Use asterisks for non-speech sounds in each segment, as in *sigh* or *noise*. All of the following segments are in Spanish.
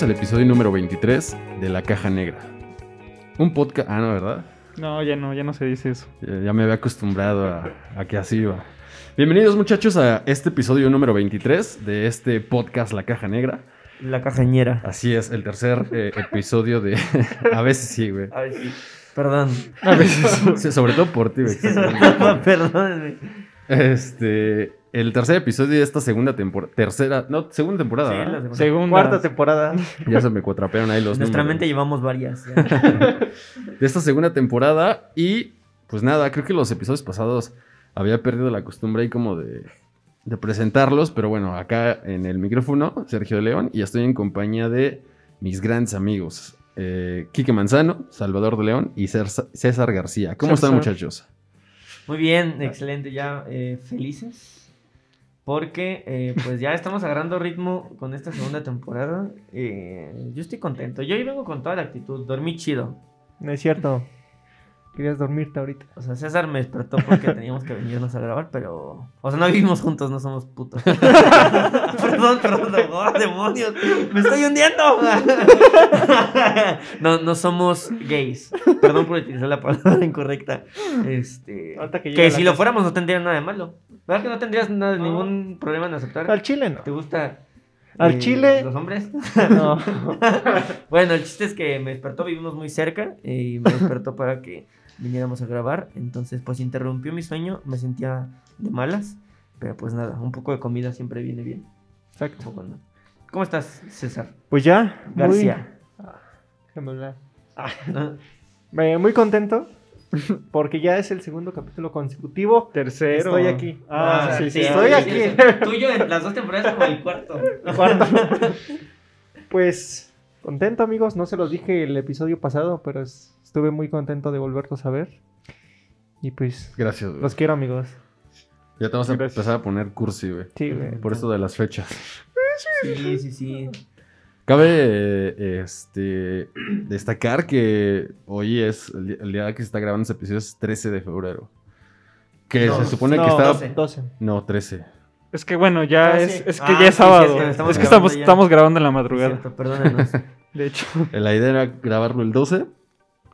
Bienvenidos al episodio número 23 de La Caja Negra. Un podcast... Ah, no, ¿verdad? No, ya no, ya no se dice eso. Ya, ya me había acostumbrado a, a que así iba. Bienvenidos muchachos a este episodio número 23 de este podcast La Caja Negra. La cajañera. Así es, el tercer eh, episodio de... *laughs* a veces sí, güey. A ver, sí. Perdón. A veces. Sí, sobre todo por ti, güey. *laughs* Perdónenme. Este, el tercer episodio de esta segunda temporada, tercera, no, segunda temporada. Sí, la segunda. Segunda. Cuarta temporada. Ya se me cuatrapearon ahí los Nuestra números. mente llevamos varias. ya. *laughs* de esta segunda temporada y pues nada, creo que los episodios pasados había perdido la costumbre ahí como de, de presentarlos, pero bueno, acá en el micrófono, Sergio de León, y estoy en compañía de mis grandes amigos, eh, Quique Manzano, Salvador de León y César, García. ¿Cómo están muchachos? Muy bien, excelente. Ya eh, felices. Porque eh, pues ya *laughs* estamos agarrando ritmo con esta segunda temporada. Eh, yo estoy contento. Yo hoy vengo con toda la actitud. Dormí chido. No es cierto. Querías dormirte ahorita. O sea, César me despertó porque *laughs* teníamos que venirnos a grabar, pero... O sea, no vivimos juntos, no somos putos. *laughs* perdón, perdón, oh, demonios, me estoy hundiendo. *laughs* no, no somos gays. Perdón por utilizar la palabra incorrecta. Este... Ahorita que Que, si lo fuéramos no tendría nada de malo. ¿Verdad que no tendrías nada, ningún problema en aceptar? Al chile no. ¿Te gusta... Al eh, chile- ¿Los hombres? No. bueno, el chiste es que me despertó, vivimos muy cerca y me despertó para que viniéramos a grabar. Entonces, pues interrumpió mi sueño, me sentía de malas, pero pues nada, un poco de comida siempre viene bien. Exacto. ¿Cómo no? ¿Cómo estás, César? Pues ya. muy- García. Déjame hablar. *laughs* ¿no? Eh, muy contento. *laughs* Porque ya es el segundo capítulo consecutivo. Tercero. Estoy aquí. Ah, sí, sí. sí, Estoy sí, aquí. sí, sí. Tuyo en las dos temporadas como el cuarto. *laughs* Cuarto. Pues contento, amigos. No se los dije el episodio pasado, pero es- estuve muy contento de volverlos a ver. Y pues, Gracias, güey. los quiero, amigos. Ya te vas a Gracias. empezar a poner cursi, güey. Sí, güey. Por esto de las fechas. Sí, sí, sí. Cabe eh, este, destacar que hoy es el, día que se está grabando este episodio es 13 de febrero. Que No, se supone No, que está... 12. 12. No, 13. Es que bueno, ya Ah, es, sí. es que Ah, ya es sí, sábado. es que grabando estamos, ya. estamos grabando en la madrugada. cierto, perdónenos. De hecho. La idea era grabarlo el 12.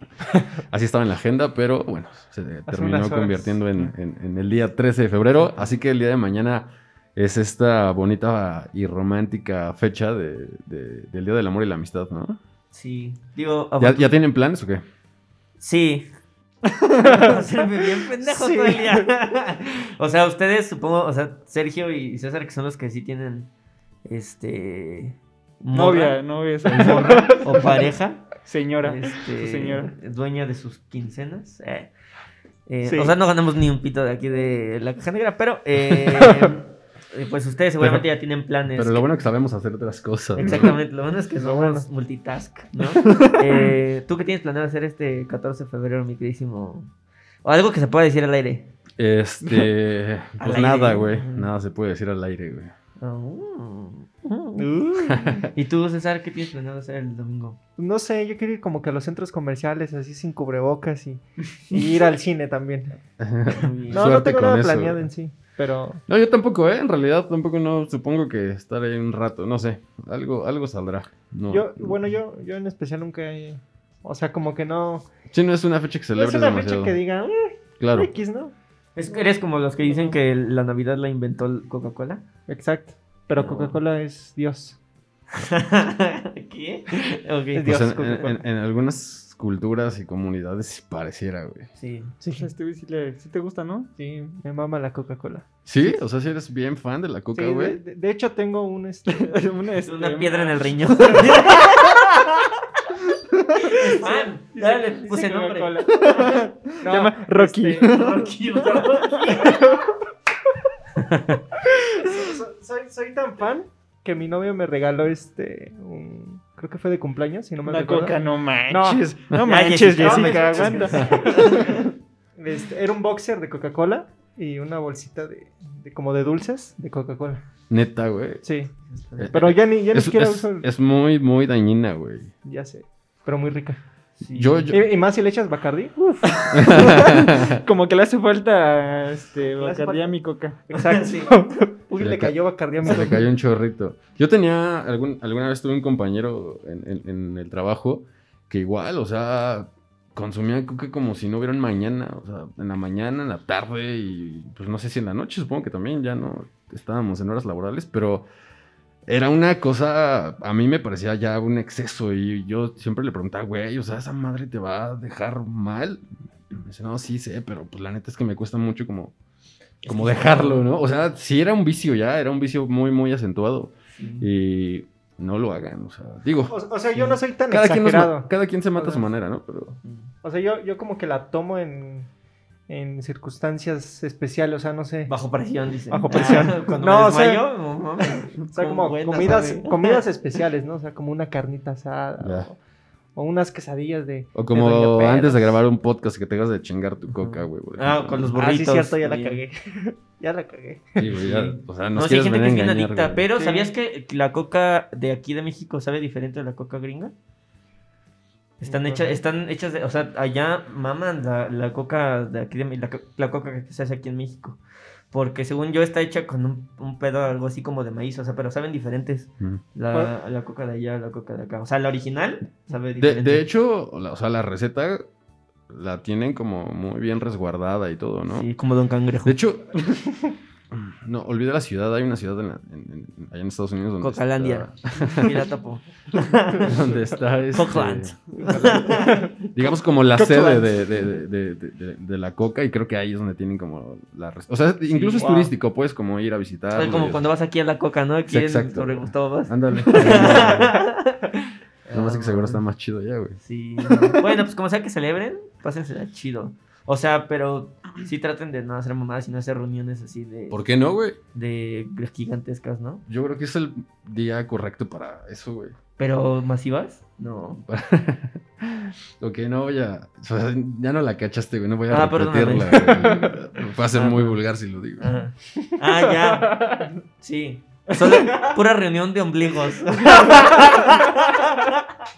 *laughs* Así estaba en la agenda, pero bueno, se terminó convirtiendo en, en- en el día 13 de febrero. Así que el día de mañana es esta bonita y romántica fecha de- de- del Día del Amor y la Amistad, ¿no? Sí. Digo, ¿Ya, ya tienen planes o qué? Sí. *laughs* Bien pendejo Sí. todo el día. *laughs* o sea, ustedes, supongo, o sea, Sergio y César, que son los que sí tienen, este... Novia, novia, morra o pareja. señora. Este, su señora. Dueña de sus quincenas. eh. Eh, Sí. O sea, no ganamos ni un pito de aquí de la caja negra, pero... eh, *laughs* pues ustedes seguramente ya tienen planes. Pero lo bueno es que sabemos hacer otras cosas. ¿no? Exactamente, lo bueno es que somos bueno. multitask, ¿no? *laughs* Eh, ¿Tú qué tienes planeado hacer este 14 de febrero, mi queridísimo? O algo que se pueda decir al aire. Este. *laughs* Pues nada, güey. Nada se puede decir al aire, güey. Oh. Uh. *laughs* ¿Y tú, César, qué tienes planeado hacer el domingo? No sé, yo quiero ir como que a los centros comerciales, así sin cubrebocas y, *laughs* y ir al cine también. *laughs* No, no tengo nada eso, planeado en sí, pero No, yo tampoco, ¿eh? En realidad tampoco no. Supongo que estar ahí un rato. No sé. Algo, algo saldrá. No, yo, bueno, yo, yo en especial nunca he, o sea, como que no, Sí, no es una fecha que celebres es una demasiado. fecha que diga, "Eh, Claro. X, ¿no? Es eres como los que dicen que la Navidad la inventó el Coca-Cola. Exacto, pero No. Coca-Cola es Dios. *laughs* ¿Qué? Ok. Es Pues Dios, en, en- Coca-Cola. en- en algunas culturas y comunidades pareciera, güey. Sí. Sí, O sea, este güey sí, le- sí te gusta, ¿no? sí, me mama la Coca-Cola. ¿Sí? O sea, si eres bien fan de la coca, Sí, güey. de- de hecho tengo un este *laughs* una, Es este, una piedra en el riñón. *laughs* Fan. Ya le puse nombre. Coca-Cola. Se llama Rocky. este, Rocky, so- *laughs* soy, soy tan fan que mi novio me regaló este un creo que fue de cumpleaños, si no me Una recuerdo. coca, no manches. No, manches, Jessica, aguanta. *laughs* Este, era un boxer de Coca-Cola y una bolsita de, de- como de dulces de Coca-Cola. Neta, güey. Sí, pero ya ni ya ni Es, siquiera es- uso, es muy, muy dañina, güey. ya sé, pero muy rica. Sí. Yo, yo, Y, y más si le echas Bacardi. Uf, *laughs* Como que le hace falta este, Bacardí a mi coca. exacto. *laughs* Sí. *laughs* Uy, Se le le ca- cayó Bacardi a mi Se le cayó un chorrito. Yo tenía, algún, alguna vez tuve un compañero en, en- en el trabajo que igual, o sea, consumía coca como si no hubiera un mañana, o sea, en la mañana, en la tarde y pues no sé si en la noche, supongo que también ya no estábamos en horas laborales, pero era una cosa, a mí me parecía ya un exceso y yo siempre le preguntaba, güey, o sea, esa madre te va a dejar mal. Y me dice, no, sí sé, pero pues la neta es que me cuesta mucho como, como dejarlo, ¿no? O sea, sí era un vicio ya, era un vicio muy, muy acentuado y no lo hagan, o sea, digo, O, o sea, yo no soy tan cada quien, nos ma- exagerado. cada quien se mata a su manera, ¿no? Pero O sea, yo, yo como que la tomo en, en circunstancias especiales, o sea, no sé. Bajo presión, dice. Bajo *laughs* presión. Ah, *laughs* cuando No, me o sea, *laughs* no. O sea, como buena, comidas, comidas especiales, ¿no? O sea, como una carnita asada o, o unas quesadillas de. O de como antes de grabar un podcast que tengas de chingar tu coca, güey. Ah, con los Ah, sí, burritos. cierto, ya la cagué. ya la cagué. Sí, güey, ya, Sí. o sea, No, nos sí, hay quieres gente que es a bien adicta, güey. pero Sí. ¿sabías que la coca de aquí de México sabe diferente de la coca gringa? Están, hechas, están hechas de, o sea, allá maman la, la coca de aquí de la, co- la coca que se hace aquí en México. Porque según yo está hecha con un, un pedo algo así como de maíz, o sea, pero saben diferentes. Mm. La, la coca de allá, la coca de acá. O sea, la original sabe De, diferente. de hecho, la- o sea, la receta la tienen como muy bien resguardada y todo, ¿no? Sí, como Don Cangrejo. De hecho, *laughs* no, olvida la ciudad. Hay una ciudad en la- en- en- allá en Estados Unidos donde Cocalandia. Pirata po. está, *laughs* donde está este, Cockland. *laughs* digamos como la Cockland. sede de, de- de- de- de- de la coca y creo que ahí es donde tienen como la o sea incluso es wow. turístico puedes como ir a visitar como cuando vas aquí a la coca, ¿no? Aquí exacto. sobre Gustavo Vaz. ándale *laughs* Nada más que seguro está más chido ya güey Sí. Bueno, pues como sea que celebren, pásensela chido. O sea, pero sí traten de no hacer mamadas y no hacer reuniones así de, ¿por qué no güey? de gigantescas, ¿no? yo creo que es el día correcto para eso güey Pero masivas, no. *laughs* Ok, no voy a. o sea, ya no la cachaste, güey. No voy a Ah, repetirla. güey. Va a ser *laughs* Ah, muy no. vulgar si lo digo. Ajá. Ah, ya. Sí. Solo *laughs* pura reunión de ombligos.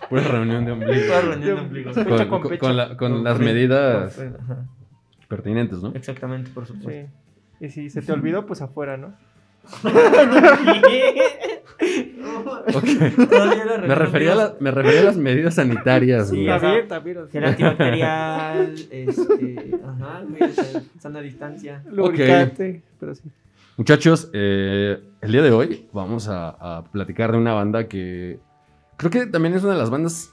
Pura reunión de ombligo. Pura güey. reunión de ombligos. Con, la- con las medidas pertinentes, ¿no? Exactamente, por supuesto. Sí. Y si se te olvidó, pues afuera, ¿no? *laughs* Me refería, a de la- me refería a las medidas sanitarias, Sí, güey. o Está sea, bien, está bien. o sea, Gel antibacterial, este, ajá, sana distancia. Lubricante, pero sí. Muchachos, eh, el día de hoy vamos a, a platicar de una banda que creo que también es una de las bandas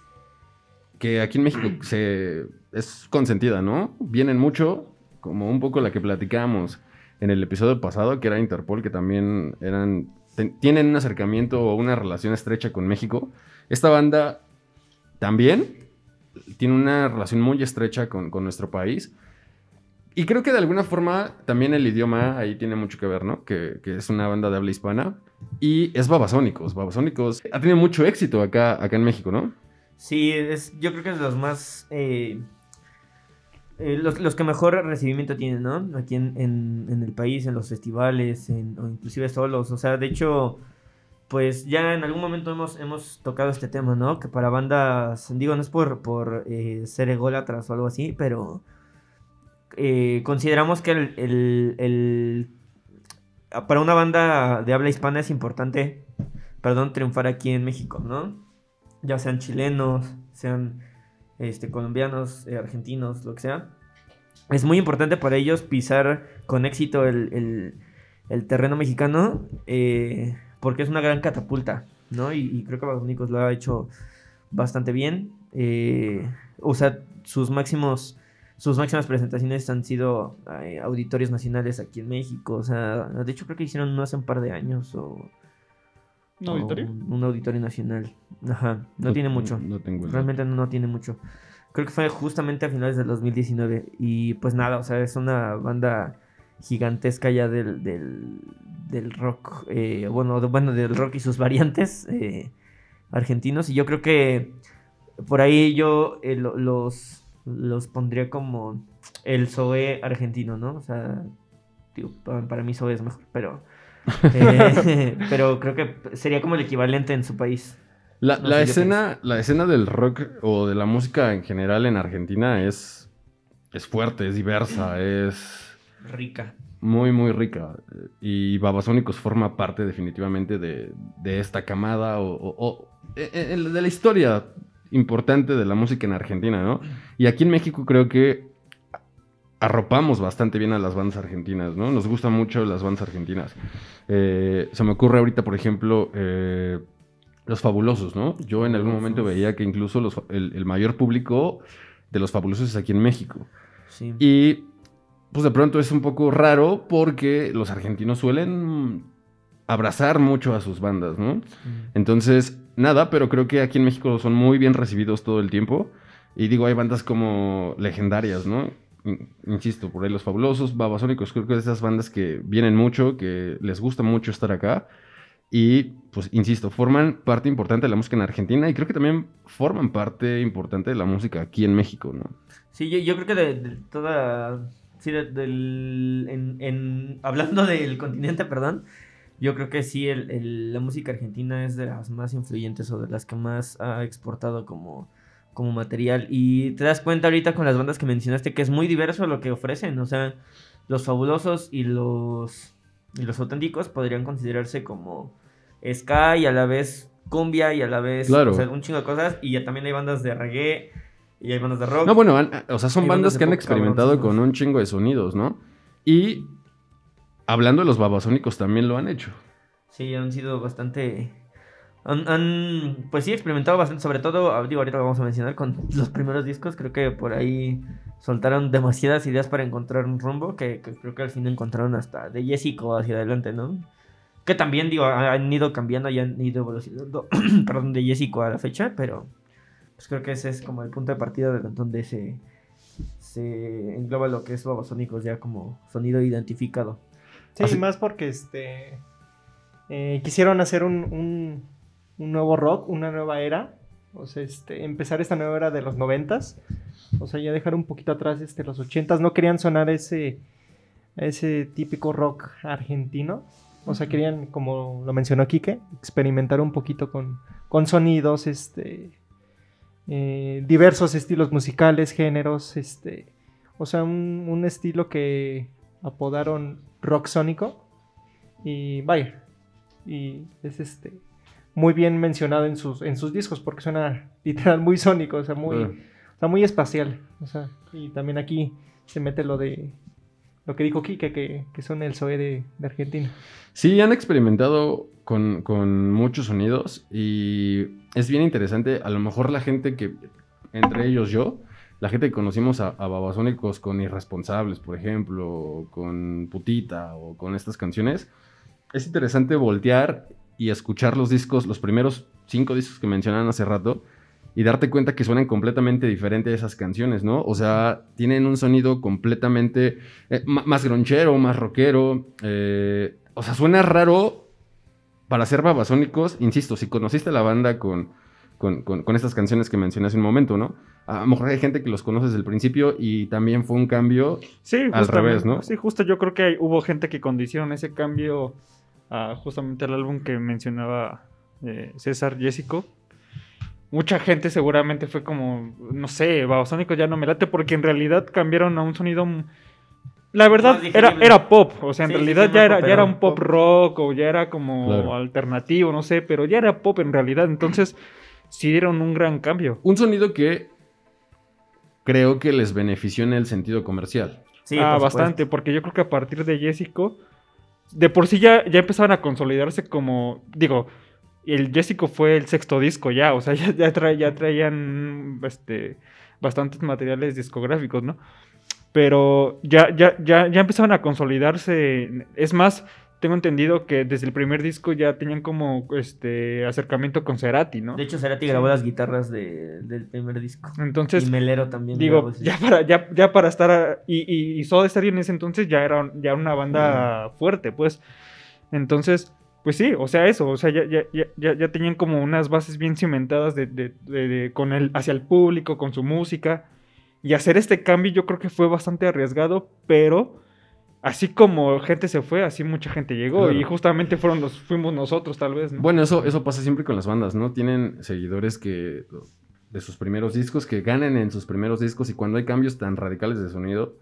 que aquí en México *clears throat* se, es consentida, ¿no? Vienen mucho, como un poco la que platicamos en el episodio pasado, que era Interpol, que también eran, ten- tienen un acercamiento o una relación estrecha con México. Esta banda también tiene una relación muy estrecha con, con nuestro país. Y creo que de alguna forma también el idioma ahí tiene mucho que ver, ¿no? Que, es una banda de habla hispana. Y es Babasónicos. Babasónicos ha tenido mucho éxito acá, acá en México, ¿no? Sí, es, yo creo que es de los más. eh, eh, los, los que mejor recibimiento tienen, ¿no? Aquí en, en- el país, en los festivales, o inclusive solos. O sea, de hecho, pues ya en algún momento hemos, hemos tocado este tema, ¿no? Que para bandas, digo, no es por, por eh, ser ególatras o algo así, pero eh, consideramos que el, el- para una banda de habla hispana es importante, perdón, triunfar aquí en México, ¿no? Ya sean chilenos, sean este, colombianos, eh, argentinos, lo que sea. Es muy importante para ellos pisar con éxito el, terreno mexicano eh, porque es una gran catapulta, ¿no? Y, creo que Babasónicos lo ha hecho bastante bien. O sea, sus máximos, sus máximas presentaciones han sido eh, auditorios nacionales aquí en México. O sea, de hecho creo que hicieron uno hace un par de años o... ¿Un auditorio? Un, un auditorio nacional. Ajá, no, tiene mucho. No tengo el Realmente no, no tiene mucho. Creo que fue justamente a finales del 2019. Y pues nada, o sea, es una banda gigantesca ya del, del, del rock. eh, bueno, de- bueno, del rock y sus variantes eh, argentinos. Y yo creo que por ahí yo eh, lo- los, los pondría como el Zoe argentino, ¿no? O sea, para mí Zoe es mejor, pero... *laughs* eh, *laughs* pero creo que sería como el equivalente en su país. La, No escena, la escena del rock o de la música en general en Argentina es, es fuerte, es diversa, *clears throat* es Rica. muy, muy rica. Y Babasónicos forma parte definitivamente de, de esta camada o, o- o- eh, eh, de la historia importante de la música en Argentina, ¿no? Y aquí en México creo que arropamos bastante bien a las bandas argentinas, ¿no? Nos gustan mucho las bandas argentinas. Eh, se me ocurre ahorita, por ejemplo, eh, Los Fabulosos, ¿no? Yo en algún momento veía que incluso los fa- el, el mayor público de Los Fabulosos es aquí en México. Sí. Y pues de pronto es un poco raro porque los argentinos suelen abrazar mucho a sus bandas, ¿no? Entonces, nada, pero creo que aquí en México son muy bien recibidos todo el tiempo. Y digo, hay bandas como legendarias, ¿no? In- Insisto, por ahí los fabulosos, babasónicos, creo que de esas bandas que vienen mucho, que les gusta mucho estar acá. Y, pues, insisto, forman parte importante de la música en Argentina y creo que también forman parte importante de la música aquí en México, ¿no? Sí, yo, creo que de, toda. Sí, de- del. En- hablando del continente, perdón. Yo creo que sí, el, el- la música argentina es de las más influyentes o de las que más ha exportado como, como material. Y te das cuenta ahorita con las bandas que mencionaste que es muy diverso lo que ofrecen. O sea, los fabulosos y los, y los auténticos podrían considerarse como ska y a la vez cumbia y a la vez Claro. o sea, un chingo de cosas. Y ya también hay bandas de reggae y hay bandas de rock. No, bueno, han- o sea, son bandas que han pop experimentado con un chingo de sonidos, ¿no? Y hablando de los babasónicos, también lo han hecho. Sí, han sido bastante. Han, pues sí, experimentado bastante, sobre todo, ah, digo, ahorita lo vamos a mencionar con los primeros discos. Creo que por ahí soltaron demasiadas ideas para encontrar un rumbo que, creo que al fin encontraron hasta de Jessico hacia adelante, ¿no? Que también, digo, ha- han ido cambiando y han ido evolucionando, *clears throat* perdón, de Jessico a la fecha, pero pues creo que ese es como el punto de partida de donde se, se engloba lo que es Babasónicos ya como sonido identificado. Sí, Así- más porque este eh, quisieron hacer un, un- un nuevo rock, una nueva era. O sea, este, empezar esta nueva era de los noventas. O sea, ya dejar un poquito atrás este, los ochentas. No querían sonar ese, ese típico rock argentino. O sea, querían, como lo mencionó Quique, experimentar un poquito con, con sonidos, este, eh, diversos estilos musicales, géneros, este, o sea, un, un estilo que apodaron rock sónico y vaya, y es este muy bien mencionado en sus, en sus discos porque suena *laughs* literal muy sónico, o sea, muy, Claro. o sea, muy espacial, o sea, y también aquí se mete lo de lo que dijo Kike, que, que son el Zoe de, de Argentina. Sí, han experimentado con, con muchos sonidos y es bien interesante. A lo mejor la gente que, entre ellos yo, la gente que conocimos a, Babasónicos con Irresponsables, por ejemplo, con Putita o con estas canciones, es interesante voltear y escuchar los discos, los primeros cinco discos que mencionaron hace rato, y darte cuenta que suenan completamente diferente a esas canciones, ¿no? O sea, tienen un sonido completamente eh, más gronchero, más rockero. eh, o sea, suena raro para ser babasónicos. Insisto, si conociste la banda con, con, con- con estas canciones que mencioné hace un momento, ¿no? A lo mejor hay gente que los conoce desde el principio y también fue un cambio. Sí, Al revés, ¿no? Sí, justo yo creo que hay- hubo gente que condicionó ese cambio a justamente el álbum que mencionaba eh, César Jessico. Mucha gente seguramente fue como, no sé, Babasónicos ya no me late porque en realidad cambiaron a un sonido... La verdad, era, era pop, o sea, en Sí, realidad sí, ya, era, ya era un pop rock o ya era como Claro. alternativo, no sé, pero ya era pop en realidad, entonces sí dieron un gran cambio. Un sonido que creo que les benefició en el sentido comercial. Sí, ah, por bastante, porque yo creo que a partir de Jessico, de por sí ya, ya empezaban a consolidarse como, digo, el Jessico fue el sexto disco ya, o sea, *laughs* ya, ya, tra- ya traían este, bastantes materiales discográficos, ¿no? Pero ya, ya, ya, ya empezaban a consolidarse. Es más, tengo entendido que desde el primer disco ya tenían como este acercamiento con Cerati, ¿no? De hecho, Cerati grabó las guitarras de- del primer disco. Entonces, y Melero también. digo, grabó ese ya para, ya, ya para estar. a- y, y, y Soda Stereo en ese entonces ya era ya una banda fuerte, pues. Entonces, pues sí, o sea, eso, o sea, ya, ya, ya, ya, tenían como unas bases bien cimentadas de- de- con el, hacia el público, con su música. Y hacer este cambio yo creo que fue bastante arriesgado, pero así como gente se fue, así mucha gente llegó. Claro. Y justamente fueron los, fuimos nosotros, tal vez, ¿no? Bueno, eso, eso pasa siempre con las bandas, ¿no? Tienen seguidores que de sus primeros discos, que ganan en sus primeros discos y cuando hay cambios tan radicales de sonido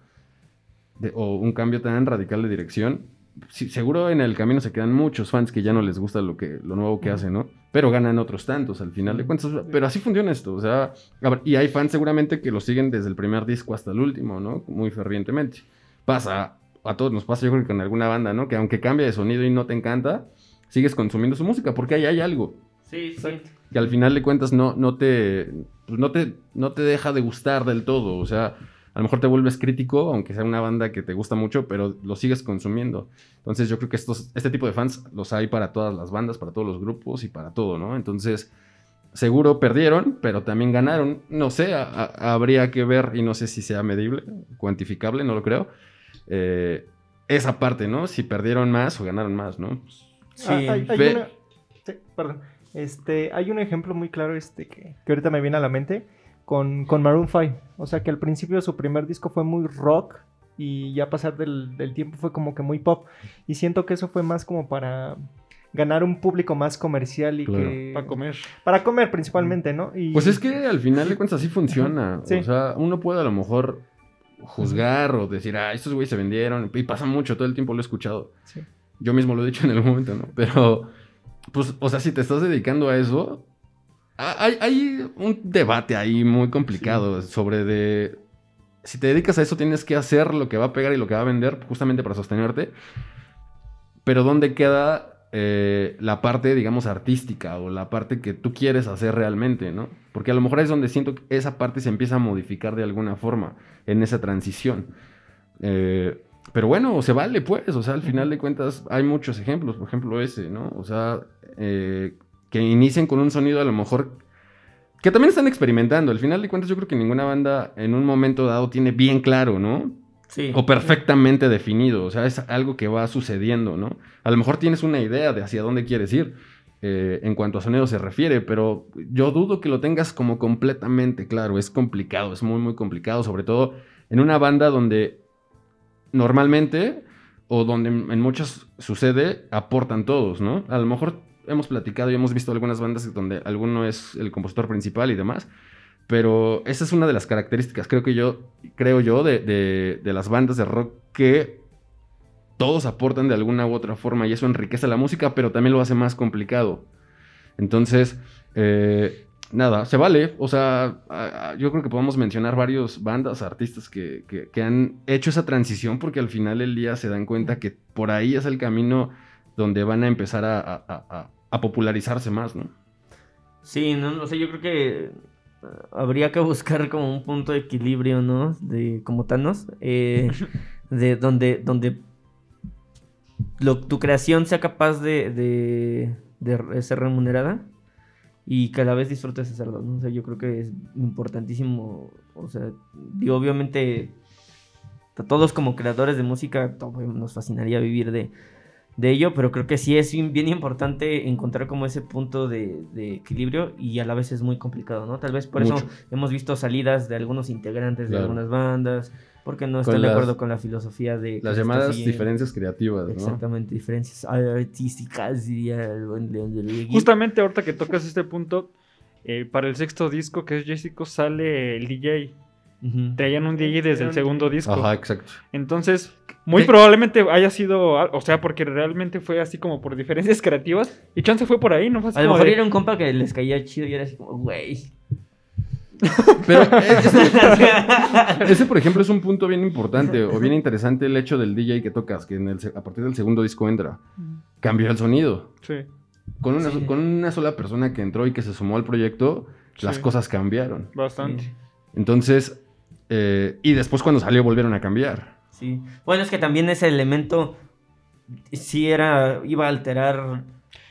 de- o un cambio tan radical de dirección, sí, seguro en el camino se quedan muchos fans que ya no les gusta lo, que, lo nuevo que hacen, ¿no? Pero ganan otros tantos al final de cuentas. Pero así funciona esto, o sea, ver, y hay fans seguramente que lo siguen desde el primer disco hasta el último, ¿no? Muy fervientemente. Pasa, a todos nos pasa yo creo que con alguna banda, ¿no? Que aunque cambia de sonido y no te encanta, sigues consumiendo su música porque ahí hay algo Sí, sí. que al final de cuentas no, no, te, pues no, te, no te deja de gustar del todo. O sea, a lo mejor te vuelves crítico, aunque sea una banda que te gusta mucho, pero lo sigues consumiendo. Entonces yo creo que estos, este tipo de fans los hay para todas las bandas, para todos los grupos y para todo, ¿no? Entonces, seguro perdieron, pero también ganaron. No sé, a- a- habría que ver, y no sé si sea medible, cuantificable, no lo creo. Eh, esa parte, ¿no? Si perdieron más o ganaron más, ¿no? Sí. Ah, hay, hay Ve- una- sí, perdón. Este, hay un ejemplo muy claro este, que, que ahorita me viene a la mente con, con Maroon 5. O sea que al principio su primer disco fue muy rock y ya pasar del, del tiempo fue como que muy pop. Y siento que eso fue más como para ganar un público más comercial y Claro. que... Para comer. Para comer principalmente, ¿no? Y, Pues es que al final de *laughs* cuentas así funciona. Sí. O sea, uno puede a lo mejor juzgar o decir, ah, estos güeyes se vendieron. Y pasa mucho, todo el tiempo lo he escuchado. Sí. Yo mismo lo he dicho en algún momento, ¿no? Pero, pues, o sea, si te estás dedicando a eso, ha- hay, hay un debate ahí muy complicado sobre de... Si te dedicas a eso, tienes que hacer lo que va a pegar y lo que va a vender justamente para sostenerte. Pero ¿dónde queda eh, la parte, digamos, artística o la parte que tú quieres hacer realmente, ¿no? Porque a lo mejor es donde siento que esa parte se empieza a modificar de alguna forma en esa transición. Eh, pero bueno, se vale, pues. O sea, al final de cuentas hay muchos ejemplos. Por ejemplo, ese, ¿no? O sea, eh, que inicien con un sonido a lo mejor... Que también están experimentando. Al final de cuentas yo creo que ninguna banda en un momento dado tiene bien claro, ¿no? O perfectamente definido. O sea, es algo que va sucediendo, ¿no? A lo mejor tienes una idea de hacia dónde quieres ir eh, en cuanto a sonido se refiere, pero yo dudo que lo tengas como completamente claro. Es complicado, es muy, muy complicado. Sobre todo en una banda donde normalmente, o donde en muchas sucede, aportan todos, ¿no? A lo mejor hemos platicado y hemos visto algunas bandas donde alguno es el compositor principal y demás. Pero esa es una de las características, creo que yo, creo yo, de, de- de las bandas de rock que todos aportan de alguna u otra forma y eso enriquece la música, pero también lo hace más complicado. Entonces, eh, nada, se vale. O sea, yo creo que podemos mencionar varios bandas, artistas que, que- que han hecho esa transición porque al final del día se dan cuenta que por ahí es el camino donde van a empezar a, a- popularizarse más, ¿no? Sí, no, no sé, yo creo que habría que buscar como un punto de equilibrio, ¿no? De como Thanos, eh, *laughs* de donde, donde lo- tu creación sea capaz de, de, de ser remunerada y que a la vez disfrutes hacerlo, ¿no? O sea, yo creo que es importantísimo, o sea, digo, obviamente a todos como creadores de música nos fascinaría vivir de, de ello, pero creo que sí es bien, importante encontrar como ese punto de, de equilibrio y a la vez es muy complicado, ¿no? Tal vez por Mucho. eso hemos visto salidas de algunos integrantes de algunas bandas, porque no están de acuerdo con la filosofía de... Las llamadas diferencias creativas, ¿no? Exactamente, diferencias artísticas, diría el buen León de Luigi. Justamente ahorita que tocas este punto, eh, para el sexto disco que es Jessico sale el DJ. Ujú. Traían un DJ desde el segundo disco. Ajá, exacto. Entonces, muy ¿Qué? probablemente haya sido, o sea, porque realmente fue así como por diferencias *laughs* creativas. Y chance fue por ahí, ¿no? Fue así A lo mejor de- era un compa que les caía chido y era así como, güey. *laughs* Pero *laughs* ese, ese, por ejemplo, es un punto bien importante o bien interesante el hecho del DJ que tocas, que en el se- a partir del segundo disco entra. Cambió el sonido. Sí. con una, Sí. con una sola persona que entró y que se sumó al proyecto, las cosas cambiaron. Bastante. Entonces, eh, y después cuando salió volvieron a cambiar. Sí. Bueno, es que también ese elemento sí era, iba a alterar,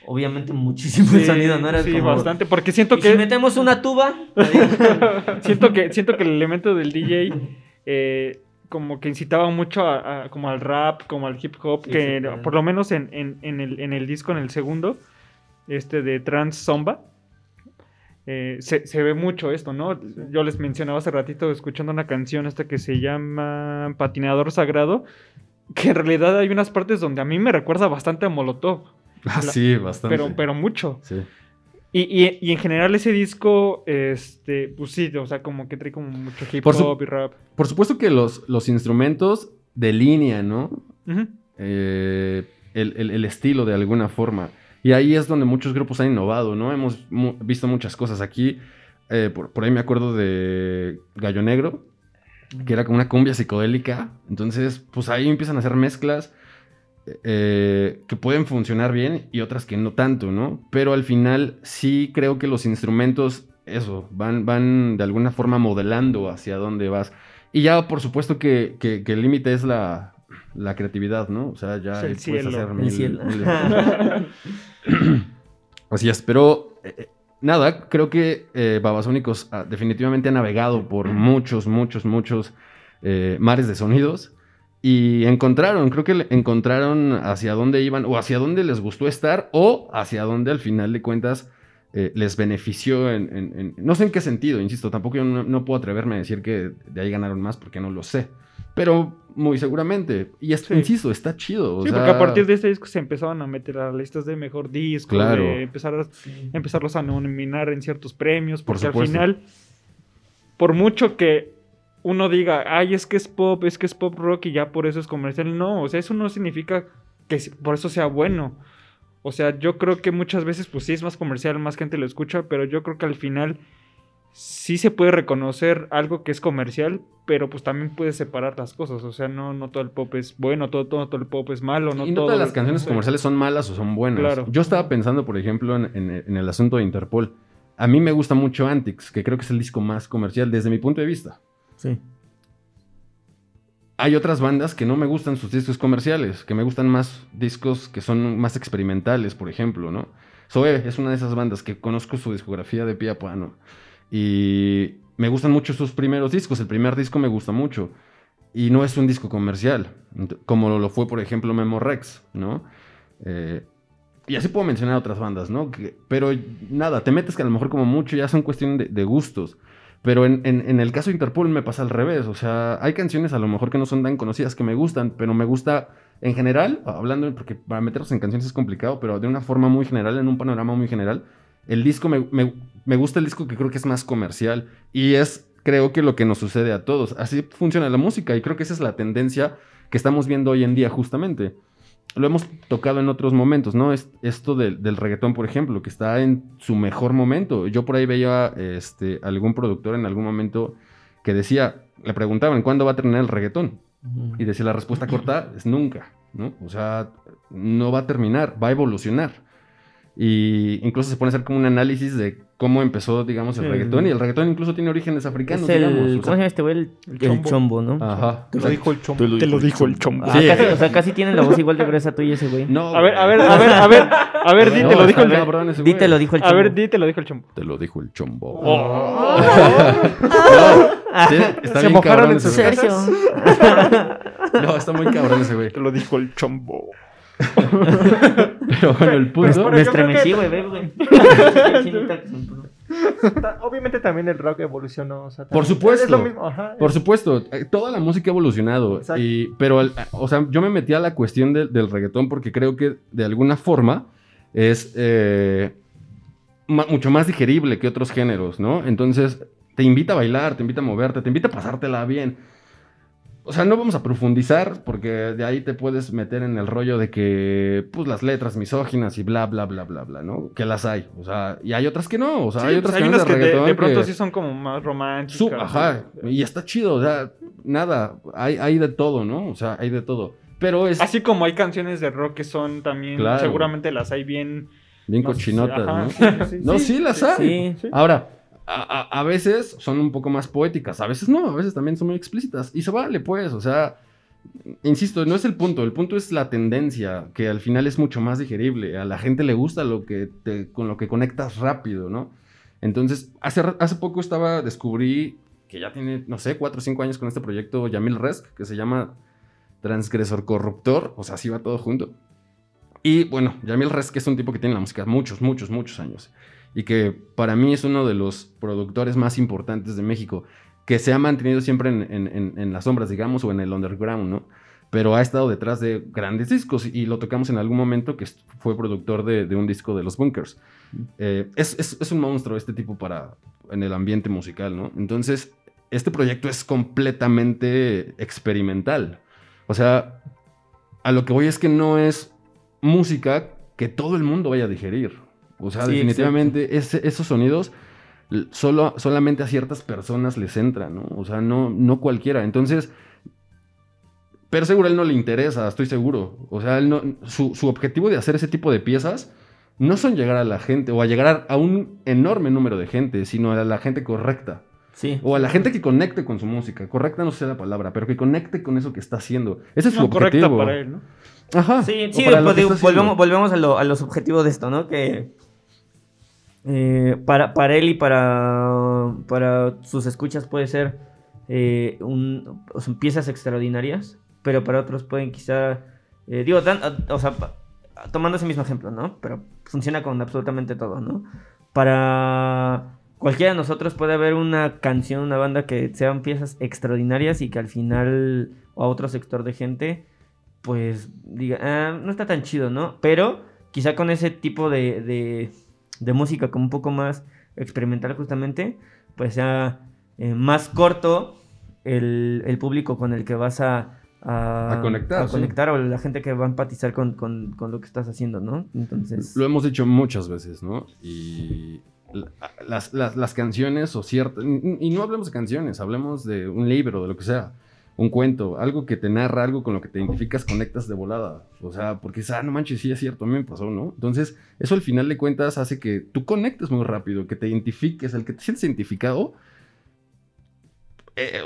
obviamente, muchísimo el sonido, ¿no? Era sí, como, bastante. Porque siento ¿y que. si metemos una tuba? *laughs* siento que siento que el elemento del DJ eh, como que incitaba mucho a, a- como al rap como al hip hop Sí, que sí, claro. por lo menos en, en- en el, en el disco en el segundo este de trans zomba eh, se, se ve mucho esto, ¿no? Yo les mencionaba hace ratito escuchando una canción esta que se llama Patinador Sagrado, que en realidad hay unas partes donde a mí me recuerda bastante a Molotov, Ah, La- sí, bastante. pero, pero mucho. Sí. Y, y- y en general ese disco, este, pues sí, o sea, como que trae como mucho hip Por su- hop y rap. Por supuesto que los, los instrumentos delinean, ¿no? Ujú. Eh, el, el- el estilo de alguna forma. Y ahí es donde muchos grupos han innovado, ¿no? Hemos mu- visto muchas cosas aquí. eh, por, por ahí me acuerdo de Gallo Negro, que era como una cumbia psicodélica. Entonces, pues ahí empiezan a hacer mezclas eh, que pueden funcionar bien y otras que no tanto, ¿no? Pero al final sí creo que los instrumentos, eso, van, van de alguna forma modelando hacia dónde vas. Y ya, por supuesto que, que- que el límite es la, la creatividad, ¿no? O sea, ya el puedes cielo. hacer El mil- cielo. cosas. *laughs* *clears throat* Así es, pero eh, eh, nada, creo que eh, Babasónicos ah, definitivamente ha navegado por muchos, muchos, muchos eh, mares de sonidos y encontraron, creo que encontraron hacia dónde iban o hacia dónde les gustó estar o hacia dónde al final de cuentas eh, les benefició en, en- en- no sé en qué sentido, insisto, tampoco yo no, no puedo atreverme a decir que de ahí ganaron más porque no lo sé, pero muy seguramente, y es- Sí. insisto, está chido. o Sí, porque sea, a partir de este disco se empezaban a meter a listas de mejor disco, Claro. de empezar a, empezarlos a nominar en ciertos premios, Por porque al final, por mucho que uno diga, ay, es que es pop, es que es pop rock y ya por eso es comercial, no, o sea, eso no significa que por eso sea bueno. O sea, yo creo que muchas veces, pues sí es más comercial, más gente lo escucha, pero yo creo que al final sí se puede reconocer algo que es comercial, pero pues también puedes separar las cosas. O sea, no, no todo el pop es bueno, todo, todo, todo el pop es malo, no y no todo todas las canciones no sé. comerciales son malas o son buenas. Claro. Yo estaba pensando, por ejemplo, en, en- en el asunto de Interpol. A mí me gusta mucho Antics, que creo que es el disco más comercial desde mi punto de vista. Sí. Hay otras bandas que no me gustan sus discos comerciales, que me gustan más discos que son más experimentales, por ejemplo, ¿no? Zoe es una de esas bandas que conozco su discografía de pie a pano. Y me gustan mucho sus primeros discos. El primer disco me gusta mucho. Y no es un disco comercial, como lo fue, por ejemplo, Memo Rex, ¿no? Eh, y así puedo mencionar otras bandas, ¿no? Pero nada, te metes que a lo mejor como mucho ya son cuestión de, gustos. Pero en, en- en el caso de Interpol me pasa al revés. O sea, hay canciones a lo mejor que no son tan conocidas que me gustan, pero me gusta en general, hablando, porque para meterlos en canciones es complicado, pero de una forma muy general, en un panorama muy general, el disco me, me- me gusta el disco que creo que es más comercial y es, creo que lo que nos sucede a todos. Así funciona la música y creo que esa es la tendencia que estamos viendo hoy en día justamente. Lo hemos tocado en otros momentos, ¿no? Es, esto del, del reggaetón, por ejemplo, que está en su mejor momento. Yo por ahí veía este, algún productor en algún momento que decía, le preguntaban, ¿cuándo va a terminar el reggaetón? Y decía la respuesta corta es nunca, ¿no? O sea, no va a terminar, va a evolucionar. Y incluso se pone a hacer como un análisis de cómo empezó, digamos, el Sí. reggaetón. Y el reggaetón incluso tiene orígenes africanos, Es el, digamos. o ¿Cómo sea- se llama este güey? El, El el chombo. chombo. ¿no? Ajá. Te lo dijo el chombo. Te lo dijo el chombo. Ah, Sí. casi- o sea, casi tienen la voz igual de gruesa tú y ese güey. No, A ver, a ver, a ver, a ver, a ver, di, No, te lo dijo el. Di te lo dijo el A chombo. ver, di, te lo dijo el chombo. Te lo dijo el chombo. Oh. No, sí, *laughs* está Se bien mojaron cabrón en sus. *laughs* No, está muy cabrón ese güey. Te lo dijo el chombo. Pero bueno, el punto... Me estremecí, güey, güey. *laughs* Obviamente también el rock evolucionó. o sea, Por supuesto. Es lo mismo. Ajá. Por supuesto, eh, toda la música ha evolucionado. Y, pero, el- o sea, yo me metí a la cuestión del- del reggaetón porque creo que de alguna forma es eh, ma- mucho más digerible que otros géneros, ¿no? Entonces, te invita a bailar, te invita a moverte, te invita a pasártela bien. O sea, no vamos a profundizar porque de ahí te puedes meter en el rollo de que, pues, las letras misóginas y bla, bla, bla, bla, bla, ¿no? Que las hay. O sea, y hay otras que no. O sea, Sí, hay pues otras hay canciones unas que de, pronto que- sí son como más románticas. su- ajá, y está chido, o sea, nada, hay, hay de todo, ¿no? O sea, hay de todo. Pero es... Así como hay canciones de rock que son también, Claro. seguramente las hay bien bien cochinotas, ajá, ¿no? sí, sí, no, sí, sí, las hay. Sí. Ahora, a, veces son un poco más poéticas, a veces no, a veces también son muy explícitas. Y se vale, pues, o sea, insisto, no es el punto, el punto es la tendencia, que al final es mucho más digerible. A la gente le gusta lo que con lo que conectas rápido, ¿no? Entonces, hace, hace poco estaba, descubrí que ya tiene, no sé, cuatro o cinco años con este proyecto Yamil Resk, que se llama Transgresor Corruptor, o sea, así va todo junto. Y bueno, Yamil Resk es un tipo que tiene la música muchos, muchos, muchos años. Y que para mí es uno de los productores más importantes de México, que se ha mantenido siempre en, en- en- en las sombras, digamos, o en el underground, ¿no? Pero ha estado detrás de grandes discos y lo tocamos en algún momento que fue productor de, de un disco de los Bunkers. Eh, es, es- es un monstruo este tipo para en el ambiente musical, ¿no? Entonces, este proyecto es completamente experimental. O sea, a lo que voy es que no es música que todo el mundo vaya a digerir. O sea, Sí, definitivamente esos sonidos solo, solamente a ciertas personas les entran, ¿no? O sea, no, no cualquiera. Entonces, pero seguro a él no le interesa, estoy seguro. O sea, él no- su, su objetivo de hacer ese tipo de piezas no son llegar a la gente o a llegar a, un enorme número de gente, sino a la gente correcta. Sí. O a la gente que conecte con su música. Correcta no sé la palabra, pero que conecte con eso que está haciendo. Ese es su No, correcta objetivo. para él, ¿no? Ajá. Sí, sí, pues, digo, volvemos, volvemos a, lo, a los objetivos de esto, ¿no? Que eh, para, para él y para, para sus escuchas puede ser eh, un, piezas extraordinarias, pero para otros pueden quizá, eh, digo, o sea, tomando ese mismo ejemplo, ¿no? Pero funciona con absolutamente todo, ¿no? Para cualquiera de nosotros puede haber una canción, una banda que sean piezas extraordinarias y que al final, o a otro sector de gente, pues diga, "Ah, no está tan chido, ¿no? Pero quizá con ese tipo de, de música como un poco más experimental justamente, pues sea eh, más corto el, el público con el que vas a, a, A conectar, a sí. conectar o la gente que va a empatizar con, con- con lo que estás haciendo, ¿no? Entonces... Lo hemos dicho muchas veces, ¿no? Y la- las, las- las canciones o ciertas... Y no hablemos de canciones, hablemos de un libro, de lo que sea. Un cuento, algo que te narra, algo con lo que te identificas, conectas de volada. O sea, porque dices, ah, no manches, sí es cierto, a mí me pasó, ¿no? Entonces, eso al final de cuentas hace que tú conectes muy rápido, que te identifiques, el que te sientes identificado, eh,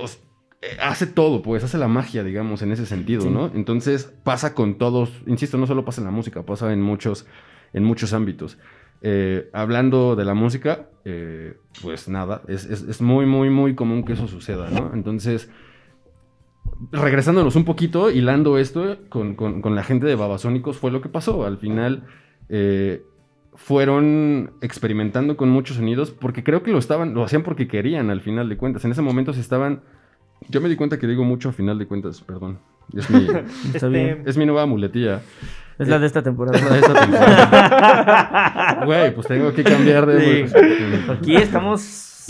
eh, hace todo, pues, hace la magia, digamos, en ese sentido, Sí. ¿no? Entonces, pasa con todos, insisto, no solo pasa en la música, pasa en muchos, en muchos ámbitos. Eh, hablando de la música, eh, pues nada, es, es- es muy, muy, muy común que eso suceda, ¿no? Entonces, regresándonos un poquito, hilando esto con, con- con la gente de Babasónicos, fue lo que pasó. Al final, eh, fueron experimentando con muchos sonidos porque creo que lo estaban, lo hacían porque querían al final de cuentas. En ese momento se estaban. Yo me di cuenta que digo mucho a final de cuentas, perdón. Es mi, *laughs* Está Este, bien. *laughs* es mi nueva muletilla. Es la de esta temporada. De esta temporada. *laughs* Güey, pues tengo que cambiar de. Sí. Aquí estamos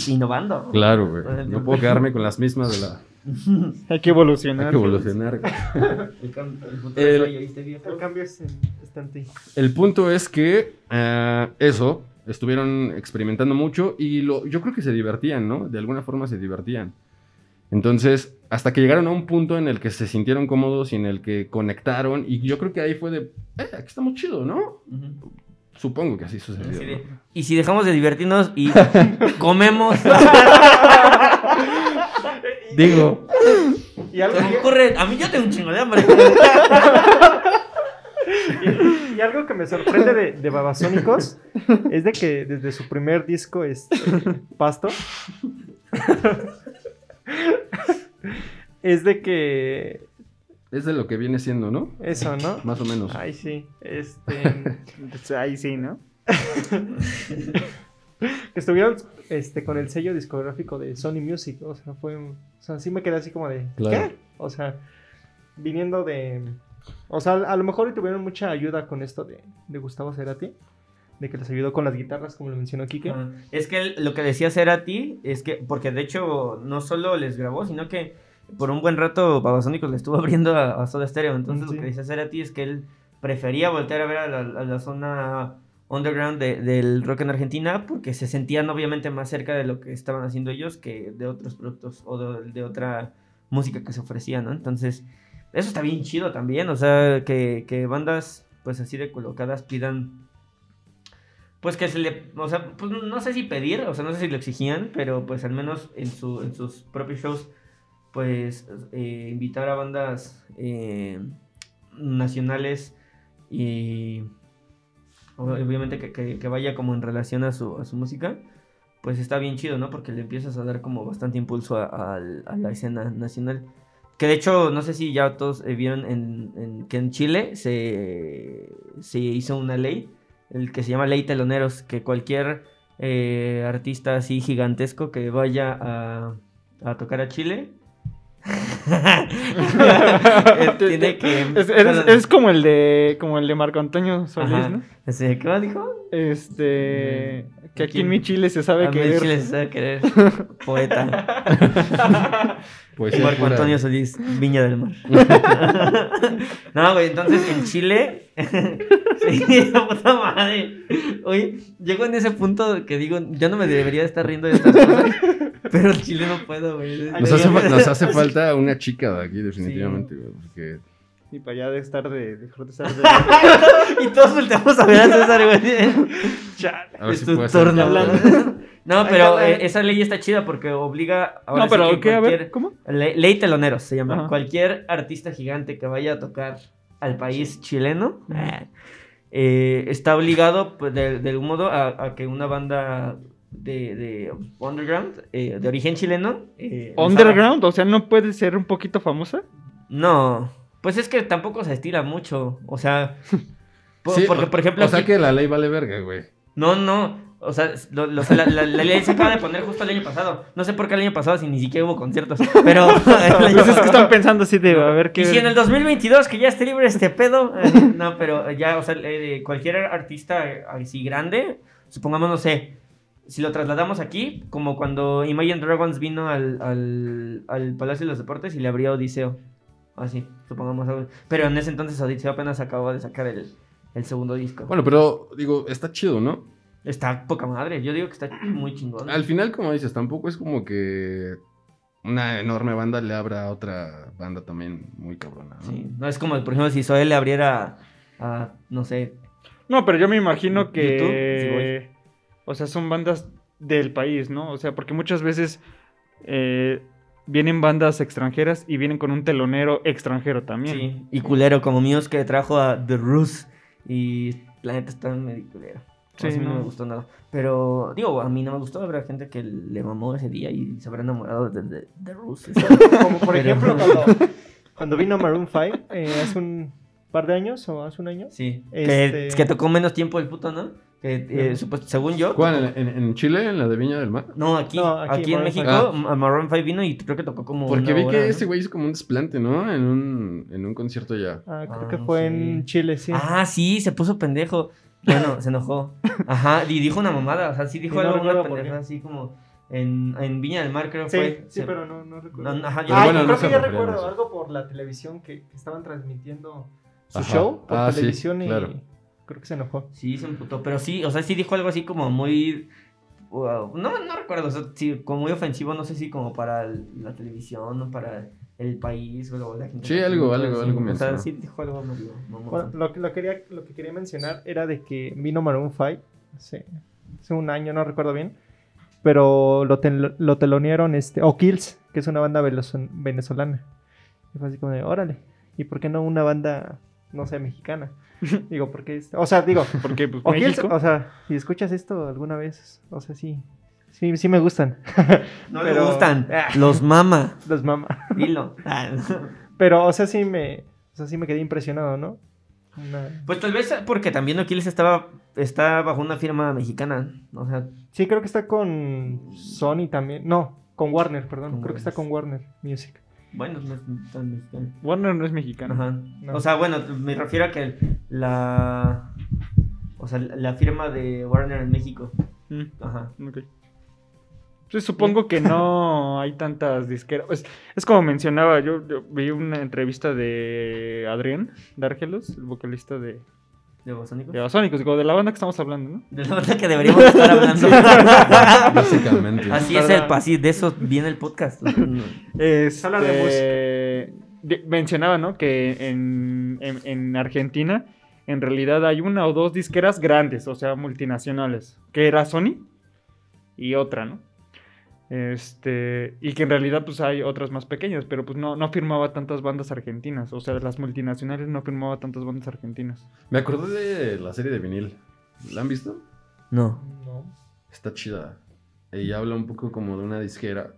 innovando. Claro, güey. No puedo quedarme con las mismas de la. *laughs* Hay que evolucionar. Hay que evolucionar. *laughs* El, cambio es está en ti. El punto es que eh, eso, estuvieron experimentando mucho y lo, yo creo que se divertían, ¿no? De alguna forma se divertían. Entonces, hasta que llegaron a un punto en el que se sintieron cómodos y en el que conectaron y yo creo que ahí fue de, eh, aquí estamos chido, ¿no? Ujú. Supongo que así sucedió. Y si dejamos de divertirnos y *laughs* comemos, Digo, Y algo, me ocurre, a mí yo tengo un chingo de hambre. y, y algo que me sorprende de, de Babasónicos es de que desde su primer disco, este, Pasto, es de que es de lo que viene siendo, ¿no? eso, ¿no? *laughs* Más o menos. Ay, sí. Este, *laughs* Pues ahí sí, ¿no? *laughs* que estuvieron este, con el sello discográfico de Sony Music. O sea, fue. O sea, sí me quedé así como de. Claro. ¿Qué? O sea, viniendo de. O sea, a lo mejor tuvieron mucha ayuda con esto de, de Gustavo Cerati. De que les ayudó con las guitarras, como lo mencionó Kike. Ah, Es que lo que decía Cerati es que, porque de hecho no solo les grabó, sino que por un buen rato Babasónicos le estuvo *laughs* abriendo a, a Soda Stereo. Entonces Sí. lo que decía Cerati es que él prefería voltear a ver a la, a la zona underground de- del rock en Argentina porque se sentían obviamente más cerca de lo que estaban haciendo ellos que de otros productos o de, de otra música que se ofrecía, ¿no? Entonces, eso está bien chido también, o sea, que, que bandas pues así de colocadas pidan pues que se le, o sea, pues no sé si pedir, o sea, no sé si lo exigían, pero pues al menos en, su, en sus propios shows, pues eh, invitar a bandas eh, nacionales y obviamente que, que- vaya como en relación a su, a su música, pues está bien chido, ¿no? Porque le empiezas a dar como bastante impulso a, la escena nacional. Que de hecho, no sé si ya todos eh, vieron en, que en Chile se, se hizo una ley, el que se llama Ley Teloneros, que cualquier artista así gigantesco que vaya a, a tocar a Chile *laughs* tiene que... Es, eres- es como el de como el de Marco Antonio Solís, Ajá. ¿no? Ese, ¿Qué más dijo? Este que aquí en mi Chile se sabe A que mí eres- Chile se sabe querer. *laughs* Poeta. Pues sí, Marco pura- Antonio Solís, Viña del Mar. *laughs* no, güey, entonces en Chile. sí, la puta madre. Oye, llego en ese punto que digo, ya no me debería estar riendo de estas cosas. Pero en Chile no puedo, güey. Nos hace, fa- nos hace *laughs* falta una chica de aquí, definitivamente, güey. Porque y para allá de estar de dejar de estar de *laughs* y todos volteamos a ver a César, güey. *laughs* a ver Es si turno. hablando. No, pero que eh, esa ley está chida porque obliga. ahora No, sí pero que ¿qué? A ver, cualquier- ¿cómo? Le- ley teloneros se llama. Ajá. Cualquier artista gigante que vaya a tocar al país chileno eh, eh, está obligado, pues, de, de algún modo, a, a que una banda de, de underground, eh, de origen chileno. eh, Underground, o sea, no puede ser un poquito famosa. No, pues es que tampoco se estira mucho. O sea, *laughs* po- Sí, porque, o- por ejemplo. O sea aquí- que la ley vale verga, güey. No, no. O sea, lo- lo- la, la- la ley se acaba de poner justo el año pasado. No sé por qué el año pasado, si ni siquiera hubo conciertos. Pero. *laughs* *laughs* Pues es que están pensando así de, a ver qué. Y si en el 2022 que ya esté libre este pedo. eh, no, pero ya, o sea, eh, cualquier artista así grande, supongamos, no sé, si lo trasladamos aquí, como cuando Imagine Dragons vino al, al, al Palacio de los Deportes y le abrió Odiseo. Así, supongamos algo. Pero en ese entonces Odiseo apenas acababa de sacar el, el segundo disco. Bueno, pero digo, está chido, ¿no? Está poca madre, yo digo que está muy chingón. Al final, como dices, tampoco es como que una enorme banda le abra a otra banda también muy cabrona, ¿no? Sí, no es como, por ejemplo, si Zoé le abriera a, no sé, No, pero yo me imagino YouTube, que. O sea, son bandas del país, ¿no? O sea, porque muchas veces eh, vienen bandas extranjeras y vienen con un telonero extranjero también. Sí, y culero como míos que trajo a The Rus y la neta está medio culero. Sí, Sí, no. no. me gustó nada. Pero, digo, a mí no me gustó. Habrá gente que le mamó ese día y se habrá enamorado de, de, The Rus. *laughs* Como por Pero- ejemplo cuando, cuando vino Maroon 5 eh, hace un par de años o hace un año. Sí, Este- que, que tocó menos tiempo el puto, ¿no? Que, eh, supuesto- según yo. ¿Cuál? ¿En, en Chile? ¿En la de Viña del Mar? No, aquí, No, aquí, aquí en México, five. a Maroon 5 vino y creo que tocó como. Porque una vi hora, que ¿no? ese güey hizo como un desplante, ¿no? En un, en un concierto ya. Ah, creo Ah, que fue en Chile, sí. Ah, sí, se puso pendejo. Bueno, se enojó. *laughs* Ajá, y dijo una mamada. O sea, sí dijo Sí, no algo, una pendeja así como. En, en Viña del Mar, creo sí, fue. sí, Se- pero no, no recuerdo. No, ajá, yo- Ah, bueno, yo no creo que a recuerdo algo por la televisión que, que estaban transmitiendo su Ajá. show por Ah, sí, televisión y claro. Creo que se enojó. Sí, se emputó. Pero sí, o sea, sí dijo algo así como muy. wow, No, no recuerdo, o sea, sí, como muy ofensivo, no sé si como para el- la televisión o para el país o la gente. Sí, algo, algo, algo O sea, sí dijo algo medio. Bueno, lo, que- lo, quería, lo que quería mencionar era de que vino Maroon 5 hace, hace un año, no recuerdo bien, pero lo, tel- lo telonearon este, o Kills, que es una banda venezo- venezolana. Y fue así como de, órale, ¿y por qué no una banda, no sé, mexicana? *laughs* digo, porque, o sea, digo, Porque, pues, o Kills, México. o sea, si escuchas esto alguna vez, o sea, sí, sí, sí me gustan. *laughs* no le pero- gustan, Ah. los mama. *laughs* Los mama. Dilo. Pero, o sea, sí me, o sea, sí me quedé impresionado, ¿no? Una- Pues tal vez porque también Aquiles estaba está bajo una firma mexicana. O sea, Sí, creo que está con Sony también. No, con Warner, perdón. Con creo que está con Warner Music. Bueno, no es tan mexicano. Warner no es mexicano. Ajá. No. O sea, bueno, me refiero a que la. O sea, la firma de Warner en México. Mm, Ajá. ok. Pues supongo que no *laughs* hay tantas disqueras. Es, es como mencionaba, yo, yo vi una entrevista de Adrián Dárgelos, el vocalista de, ¿De Babasónicos? de Babasónicos, digo, de la banda que estamos hablando, ¿no? De la verdad que deberíamos estar hablando. *laughs* *laughs* Básicamente. Así es el así de eso viene el podcast. *laughs* Es, Hablar de de- mencionaba, ¿no? Que en, en- en Argentina en realidad hay una o dos disqueras grandes, o sea, multinacionales, que era Sony y otra, ¿no? Este, y que en realidad pues hay otras más pequeñas, pero pues no, no firmaba tantas bandas argentinas, o sea, las multinacionales no firmaba tantas bandas argentinas. Me acordé de la serie de vinil. ¿La han visto? No. No. Está chida. Y habla un poco como de una disquera.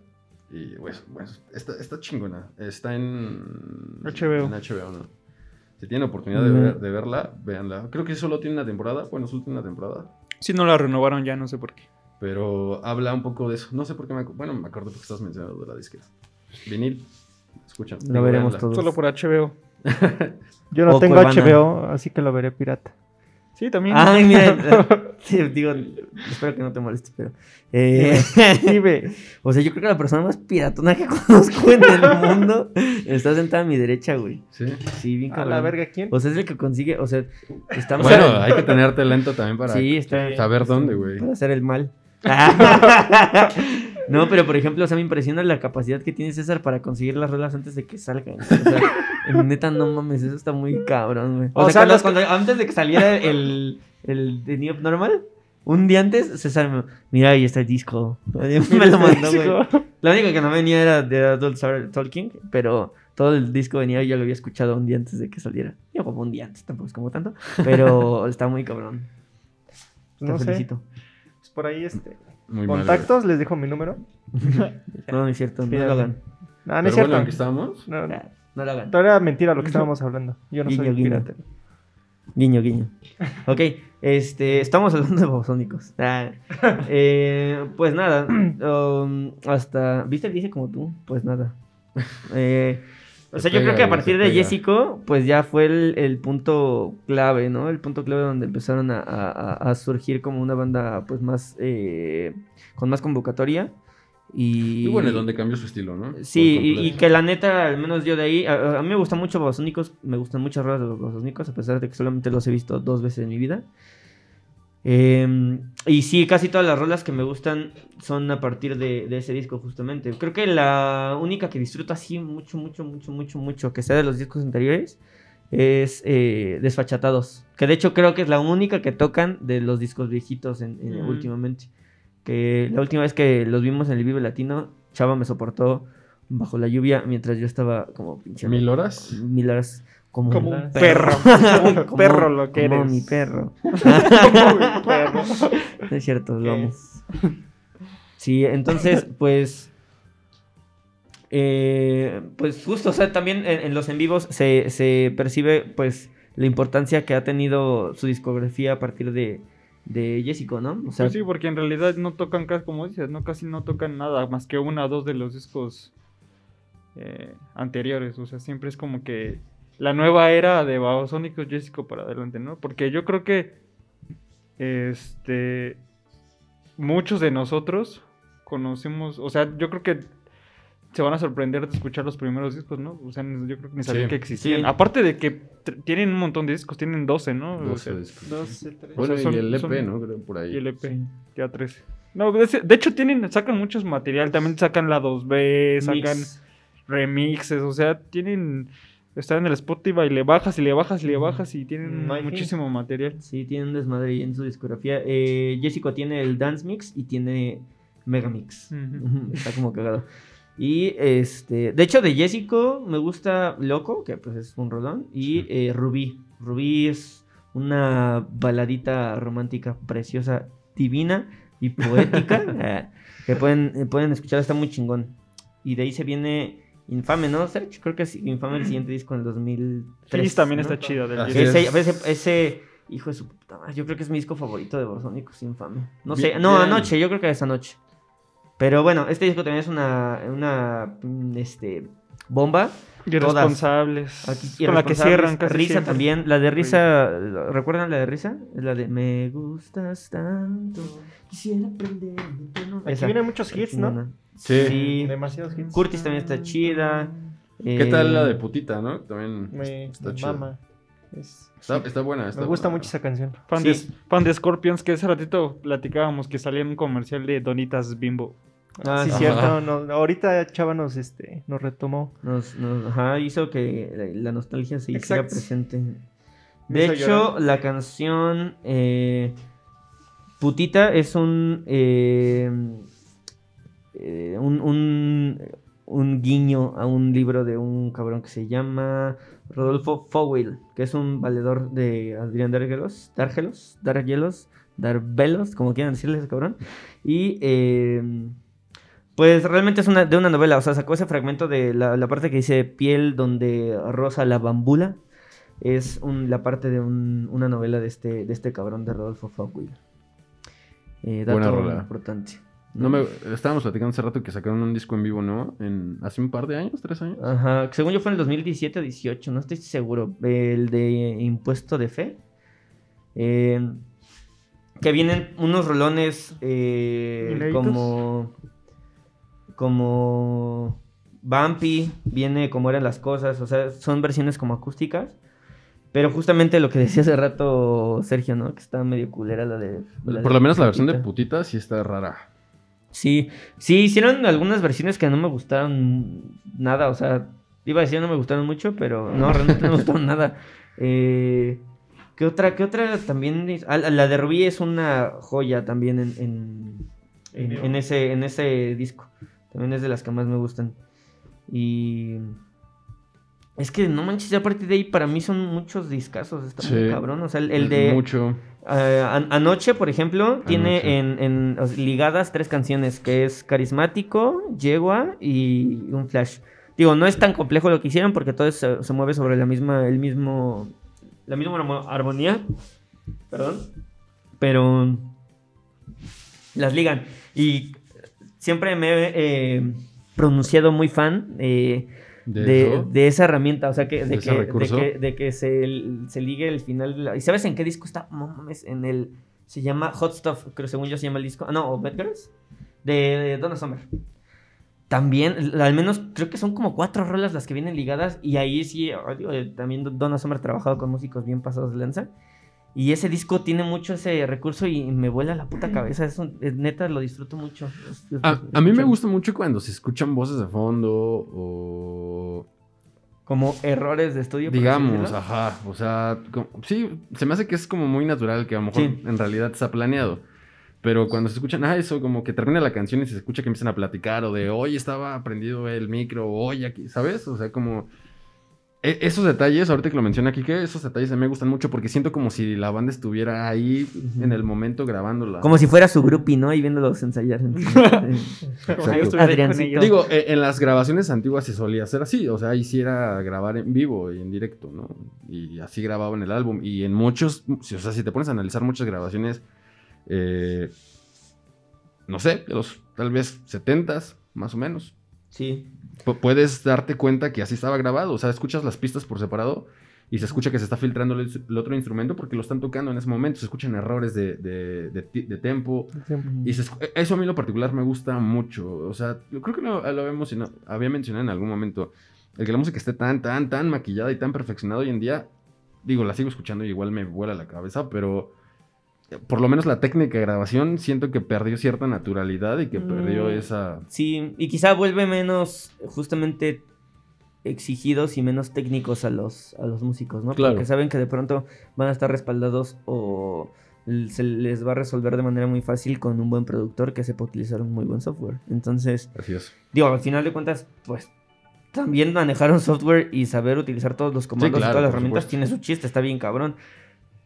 Y pues, bueno, está, está chingona. Está en HBO. En HBO, ¿no? Si tienen oportunidad de, No. ver- de verla, véanla. Creo que solo tiene una temporada. Bueno, solo tiene una temporada. Si no la renovaron ya, no sé por qué. Pero habla un poco de eso. No sé por qué me acu- Bueno, me acuerdo porque estás mencionando de la disquera. Vinil. Escucha. Lo veremos todos. Solo por HBO. *laughs* Yo no O tengo Cuevana. HBO, así que lo veré pirata. Sí, también. Ay, mira. *laughs* *laughs* sí, digo, espero que no te moleste, pero. eh, Dime. o sea, yo creo que la persona más piratona que conozco en el mundo está sentada a mi derecha, güey. Sí. Sí, bien A cabrón. la verga, ¿quién? O sea, es el que consigue. O sea, está Bueno, hay que tener talento también para Sí, está. saber dónde, güey. Para hacer el mal. *laughs* no, pero por ejemplo, o sea, me impresiona la capacidad que tiene César para conseguir las rolas antes de que salgan. O sea, *laughs* neta, no mames, eso está muy cabrón, güey. O, O sea, cuando- antes de que saliera el, el New Normal, un día antes, César me mira, ahí está el disco. *laughs* me lo mandó, güey. La única que no venía era de Adult Talking, pero todo el disco venía y yo lo había escuchado un día antes de que saliera. Yo como un día antes, tampoco es como tanto, pero está muy cabrón. Te No sé. Pues por ahí, este. Muy mal, Contactos, les dejo mi número. *laughs* No, no es cierto, no lo hagan. No, no es cierto. bueno, estábamos. No, no. No lo hagan. Todo era mentira lo que *laughs* estábamos hablando. Yo no soy Guiño, guiño. pirata. Guiño, guiño. Ok, este, estamos hablando de babosónicos. Ah, *laughs* eh, pues nada, um, hasta... ¿Viste el dice como tú? Pues nada. Eh, o sea, Se yo creo que a partir de. Jessico, pues ya fue el, el punto clave, ¿no? El punto clave donde empezaron a, a- a- a surgir como una banda, pues más, eh, con más convocatoria. Y, Y bueno, donde cambió su estilo, ¿no? Sí, y, que la neta, al menos yo de ahí, a, a mí me gustan mucho Babasónicos, me gustan muchas ruedas de los Babasónicos, a pesar de que solamente los he visto dos veces en mi vida. Eh, y sí, casi todas las rolas que me gustan son a partir de, de ese disco, justamente. Creo que la única que disfruto así mucho, mucho, mucho, mucho, mucho, que sea de los discos anteriores, es eh, Desfachatados. Que de hecho creo que es la única que tocan de los discos viejitos en, en- Mm. últimamente. Que la última vez que los vimos en el Vive Latino, Chava me soportó bajo la lluvia mientras yo estaba como pinche ¿Mil horas? mil horas como, Como un un perro. perro. *laughs* Como- perro lo que *laughs* como eres. mi perro. perro. No es cierto, lo amo. Sí, entonces, *laughs* pues. eh, pues justo, o sea, también en, en los en vivos se, se percibe, pues, la importancia que ha tenido su discografía a partir de, de Jessico, ¿no? O sea, Pues sí, porque en realidad no tocan casi, como dices, no casi no tocan nada más que una o dos de los discos eh, anteriores. O sea, siempre es como que la nueva era de Babasónicos Jessico para adelante, ¿no? Porque yo creo que este muchos de nosotros conocemos, o sea, yo creo que se van a sorprender de escuchar los primeros discos, ¿no? O sea, yo creo que ni sabían Sí. que existían. Sí. Aparte de que tienen un montón de discos, tienen 12, ¿no? O 12 sea, discos. Dos, tres. Bueno, o sea, y el EP, son- ¿no? Creo por ahí. y el EP, ya 13. No, de, de hecho tienen, sacan muchos material, también sacan la 2B, sacan mix. remixes, o sea, tienen, están en el Spotify, le bajas y le bajas y le bajas y tienen muchísimo material. Sí, tiene un desmadre en su discografía. Eh, Jessico tiene el Dance Mix y tiene Megamix. Ujú, Está como cagado. Y este, de hecho, de Jessico me gusta Loco, que pues es un rolón, y eh, Rubí. Rubí es una baladita romántica preciosa, divina y poética *laughs* eh, que pueden, eh, pueden escuchar, está muy chingón. Y de ahí se viene Infame, ¿no, Sergio? Creo que es Infame el siguiente disco en el 2003. Fizz también ¿no? está chida. Del. Ese, ese, ese- hijo de su puta madre, yo creo que es mi disco favorito de Babasónicos, Infame. No sé, Bien, no, anoche, yo creo que es anoche. Pero bueno, este disco también es una, una este, bomba. Irresponsables. Aquí, con la que cierran casi Risa siempre. también. La de Risa, ¿recuerdan la de Risa? Es la de Me gustas tanto, quisiera aprender. Aquí vienen muchos hits, ¿no? Sí. Sí. Demasiados hits. Curtis también está chida. ¿Qué eh, tal la de putita, no? También Me, está chida. mama. Es- Está, está buena. Está me gusta buena. mucho esa canción. Fan, Sí. de, fan de Scorpions, que ese ratito platicábamos que salía en un comercial de Donitas Bimbo. Ah, sí, ajá. cierto. no- ahorita Chava nos, este, nos retomó. Nos, nos- ajá, hizo que la, la nostalgia se hiciera presente. De hecho, llorar. la canción eh, Putita es un, eh, eh, un, un, un guiño a un libro de un cabrón que se llama Rodolfo Fowell, que es un valedor de Adrián Dargelos, Dargelos, Dargelos, Darvelos, como quieran decirle ese cabrón. Y eh, pues realmente es una, de una novela, o sea, sacó ese fragmento de la, la parte que dice piel donde rosa la bambula. Es un- la parte de un- una novela de este, de este cabrón de Rodolfo Fowell. Eh, dato Buena rola. importante. No me, estábamos platicando hace rato que sacaron un disco en vivo, ¿no? En, hace un par de años, tres años. Ajá, según yo fue en el 2017 o 18, no estoy seguro. El de impuesto de fe. Eh, que vienen unos rolones eh, como. Como. Bumpy, viene como eran las cosas, o sea, son versiones como acústicas. Pero justamente lo que decía hace rato Sergio, ¿no? Que está medio culera la de. la Por de lo menos la versión de Putita. putita sí está rara. Sí, sí, hicieron algunas versiones que no me gustaron nada, o sea, iba a decir no me gustaron mucho, pero no, realmente no me gustaron nada. Eh, ¿Qué otra, qué otra también? es- ah, la de Rubí es una joya también en, en, en- en ese, en ese disco. También es de las que más me gustan. Y... Es que no manches, ya a partir de ahí para mí son muchos discazos, está muy cabrón. O sea, el, el de... Mucho. Eh, an- anoche, por ejemplo, tiene en, en- o sea, ligadas tres canciones, que es Carismático, Yegua y un Flash. Digo, no es tan complejo lo que hicieron porque todo se, se mueve sobre la misma, el mismo, la misma armo- armonía. Perdón. Pero las ligan. Y siempre me he eh, pronunciado muy fan eh, De, de, eso. de esa herramienta, o sea, que, ¿De que, de, que, de que se, se ligue el final. de la- ¿Y sabes en qué disco está? Mames, en el. Se llama Hot Stuff, creo según yo se llama el disco. Ah, no, o Bad Girls. De, Donna Summer. También, al menos creo que son como cuatro rolas las que vienen ligadas. Y ahí sí, digo, eh, también Donna Summer ha trabajado con músicos bien pasados de lanza. Y ese disco tiene mucho ese recurso y me vuela la puta cabeza. Es un- es neta, lo disfruto mucho. Es- es- A, a mí me gusta mucho cuando se escuchan voces de fondo o Como errores de estudio. digamos, ajá, o sea, como- sí, se me hace que es como muy natural que a lo mejor Sí. en realidad está planeado. Pero cuando se escuchan, ah, eso, como que termina la canción y se escucha que empiezan a platicar, o de, oye, estaba prendido el micro, o, oye, aquí, ¿sabes? O sea, como... e- esos detalles, ahorita que lo menciona aquí, que esos detalles a mí me gustan mucho porque siento como si la banda estuviera ahí en el momento grabándola. Como si fuera su groupie, ¿no? Y viéndolos ensayar. *laughs* Adriancito. Digo, eh, en las grabaciones antiguas se solía hacer así, o sea, ahí sí era grabar en vivo y en directo, ¿no? Y así grababan el álbum. Y en muchos, o sea, si te pones a analizar muchas grabaciones, eh, no sé, de los tal vez 70s, más o menos, Sí. Pu- puedes darte cuenta que así estaba grabado. O sea, escuchas las pistas por separado y se escucha que se está filtrando el, el otro instrumento porque lo están tocando en ese momento. Se escuchan errores de, de, de tempo. Y se escu- eso a mí en lo particular me gusta mucho. O sea, yo creo que lo, lo había, mencionado, había mencionado en algún momento. El que la música esté tan, tan, tan maquillada y tan perfeccionada hoy en día. Digo, la sigo escuchando y igual me vuela la cabeza, pero por lo menos la técnica de grabación siento que perdió cierta naturalidad y que perdió Mm. esa... Sí, y quizá vuelve menos justamente exigidos y menos técnicos a los, a los músicos, ¿no? Claro. Porque saben que de pronto van a estar respaldados o se les va a resolver de manera muy fácil con un buen productor que sepa utilizar un muy buen software. Entonces, Así es. digo, al final de cuentas, pues también manejar un software y saber utilizar todos los comandos claro, y todas las herramientas supuesto. tiene su chiste, está bien cabrón.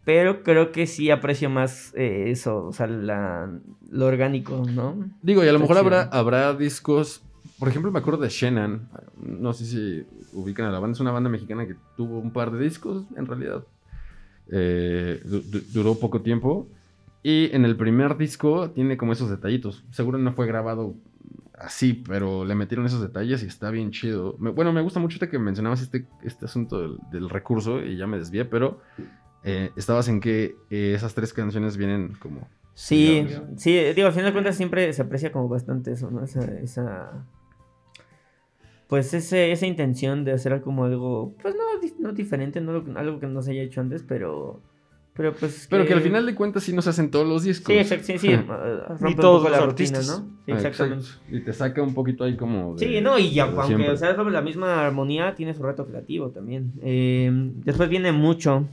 Pero creo que sí aprecio más eh, eso, o sea, la- lo orgánico, ¿no? Digo, y a lo mejor habrá, habrá discos. Por ejemplo, me acuerdo de Shannon. No sé si ubican a la banda. Es una banda mexicana que tuvo un par de discos, en realidad. Eh, du- du- duró poco tiempo. Y en el primer disco tiene como esos detallitos. Seguro no fue grabado así, pero le metieron esos detalles y está bien chido. Me- bueno, me gusta mucho que mencionabas este, este asunto del, del recurso y ya me desvié, pero eh, estabas en que eh, esas tres canciones vienen como Sí, digamos. sí, digo, al final de cuentas siempre se aprecia como bastante eso, ¿no? Esa, esa pues ese, esa intención de hacer como algo, pues no, no diferente, no lo- algo que no se haya hecho antes, pero, pero pues... Pero que al final de cuentas sí no se hacen todos los discos. Sí, exacto, sí, sí, *laughs* eh, rompe un todos poco la los rutina, artistas. ¿no? Sí, Ah, exactamente. exacto. Y te saca un poquito ahí como de- Sí, no, y ya, aunque siempre. o sea sobre la misma armonía, tiene su reto creativo también. Eh, después viene mucho.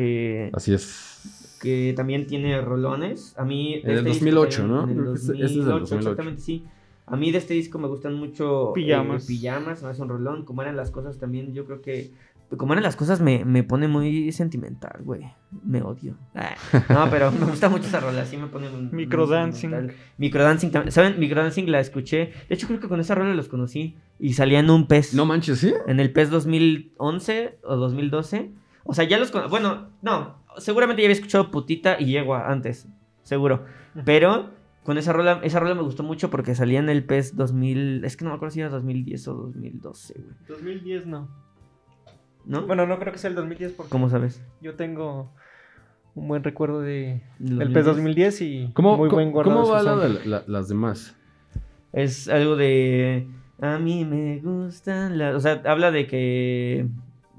Eh, Así es. que también tiene rolones. A mí. En el este disco 2008, también- ¿no? En el Creo que este- este es del 2008, 2008. exactamente, sí. A mí de este disco me gustan mucho. Pijamas. eh, pijamas, hace un rolón. Como eran las cosas también, yo creo que. Como eran las cosas, me, me pone muy sentimental, güey. Me odio. Ah, no, pero me gusta mucho esa rola, sí me pone Microdancing. Microdancing también. ¿Saben? Microdancing la escuché. De hecho, creo que con esa rola los conocí. Y salía en un pez. No manches, ¿sí? En el PES 2011 o 2012. O sea, ya los... Bueno, no. Seguramente ya había escuchado Putita y Yegua antes. Seguro. Pero con esa rola, esa rola me gustó mucho porque salía en el PES 2000... Es que no me acuerdo si era 2010 o 2012, güey. 2010 no. ¿No? Bueno, no creo que sea el 2010 porque ¿Cómo sabes? yo tengo un buen recuerdo de, ¿Del PES 2010 y ¿Cómo, muy buen guardado. ¿cómo va la la- las demás? Es algo de... A mí me gustan las... O sea, habla de que...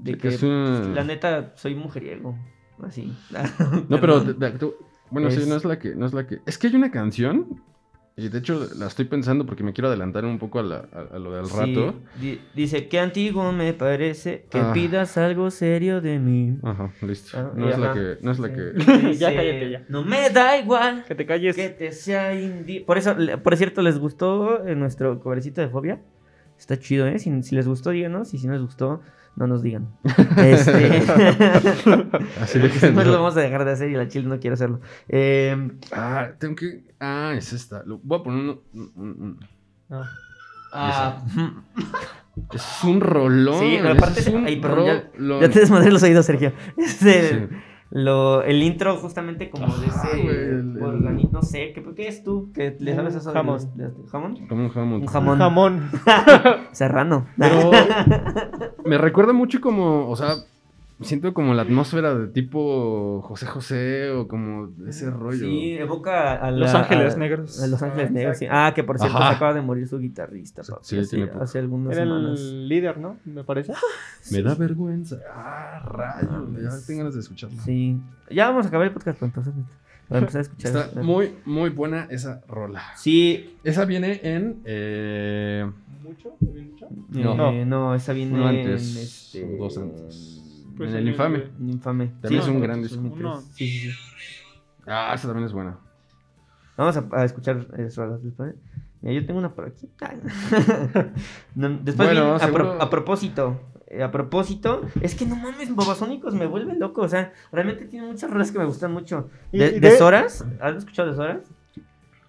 De De que... que es un- La neta, soy mujeriego. Así. *laughs* No, pero de- de- tú- bueno, sí, no es la que, no es la que. Es que hay una canción y de hecho la estoy pensando porque me quiero adelantar un poco a, la- a- a lo del Sí, rato. di- dice, qué antiguo me parece que Ah. pidas algo serio de mí. Ajá, listo. Ah, no es la que, no es la Sí. que. *laughs* Dice, Ya cállate, ya. No me da igual Que te calles. que te sea indi... Por eso, por cierto, ¿les gustó eh, nuestro covercito de Fobia? Está chido, ¿eh? Si, si les gustó, díganos. Y si no les gustó, no nos digan. *laughs* Este... *laughs* Así de que *laughs* Después lo no. vamos a dejar de hacer y la chile no quiere hacerlo. Eh, Ah, tengo que. Ah, es esta. Lo- voy a poner un. un- un- No. ah, Es un rolón. Sí, aparte- es un ay, perdón, ya- rolón. ya te desmadré los oídos, Sergio. Este, Sí. Lo, el intro justamente como de ese güey, el- organi- no sé, ¿qué, ¿qué es tú? ¿Que le sabes eso? jamón. de ¿Jamón? Como un jamón. Un jamón. Jamón. *laughs* Serrano. Pero *laughs* me recuerda mucho como, o sea, siento como la atmósfera de tipo José José o como ese rollo. Sí, evoca a la- Los Ángeles a- Negros. A Los Ángeles Ah, Negros, sí. Ah, que por cierto Ajá. se acaba de morir su guitarrista, Sí, papi, sí, hace, hace algunas Era semanas. el líder, ¿no? Me parece. *laughs* Me da vergüenza. Ah, rayos. Mames. Ya tengo ganas de escucharlo. Sí. Ya vamos a acabar el podcast para empezar, para empezar a escuchar. Está muy, muy buena esa rola. Sí. Esa viene en. eh, ¿Mucho? ¿Bien mucho? No. eh, no, esa viene Uno en antes, este, dos antes. Pues en en el el infame. También Sí, es un gran disco. 2003. Uno. Sí, sí, sí. Ah, esa también es buena. Vamos a, a escuchar rolas después. Mira, yo tengo una por aquí. *laughs* No, después Bueno, a, pro- a propósito. eh, A propósito, es que no mames, Bobasónicos me vuelve loco. O sea, realmente tiene muchas rolas que me gustan mucho. De, y ¿has escuchado de Soras?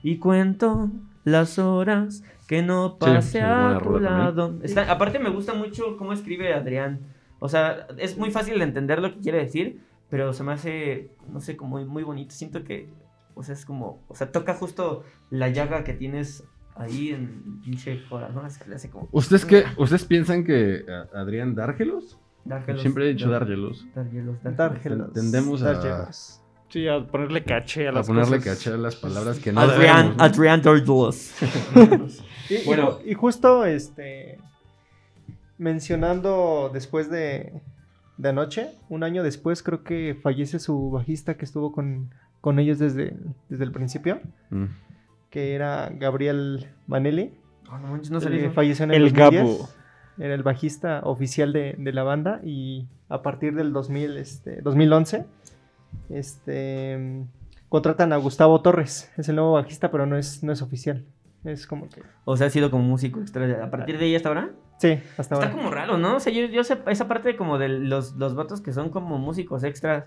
Y cuento las horas que no Sí, pase sí, buena a tu lado. Está- aparte me gusta mucho cómo escribe Adrián. O sea, es muy fácil de entender lo que quiere decir, pero se me hace, no sé, como muy, muy bonito. Siento que, o sea, es como, o sea, toca justo la llaga que tienes ahí en pinche corazón. Que le hace como... ¿Ustedes qué? *laughs* ¿Ustedes piensan que a- Adrián Dárgelos? Dárgelos, Siempre he dicho dar- Dárgelos. Dárgelos, Dárgelos. Tendemos a- Dárgelos. Sí, a ponerle caché a A las ponerle cosas. caché a las palabras que no Adrián, debemos, ¿no? Adrián Dárgelos. *laughs* *laughs* Y, y Bueno. y justo este mencionando después de, de anoche, un año después creo que fallece su bajista que estuvo con, con ellos desde, desde el principio, Mm. que era Gabriel Manelli. Oh, no no Eh, falleció en el, El 2010. Gabo. Era el bajista oficial de, de la banda y a partir del 2000, este, 2011 este, contratan a Gustavo Torres. Es el nuevo bajista, pero no es, no es oficial. Es como que... O sea, ha sido como músico extra. A partir de ahí hasta ahora. Sí, hasta Está ahora. como raro, ¿no? O sea, yo, yo sé esa parte como de los, los vatos que son como músicos extras,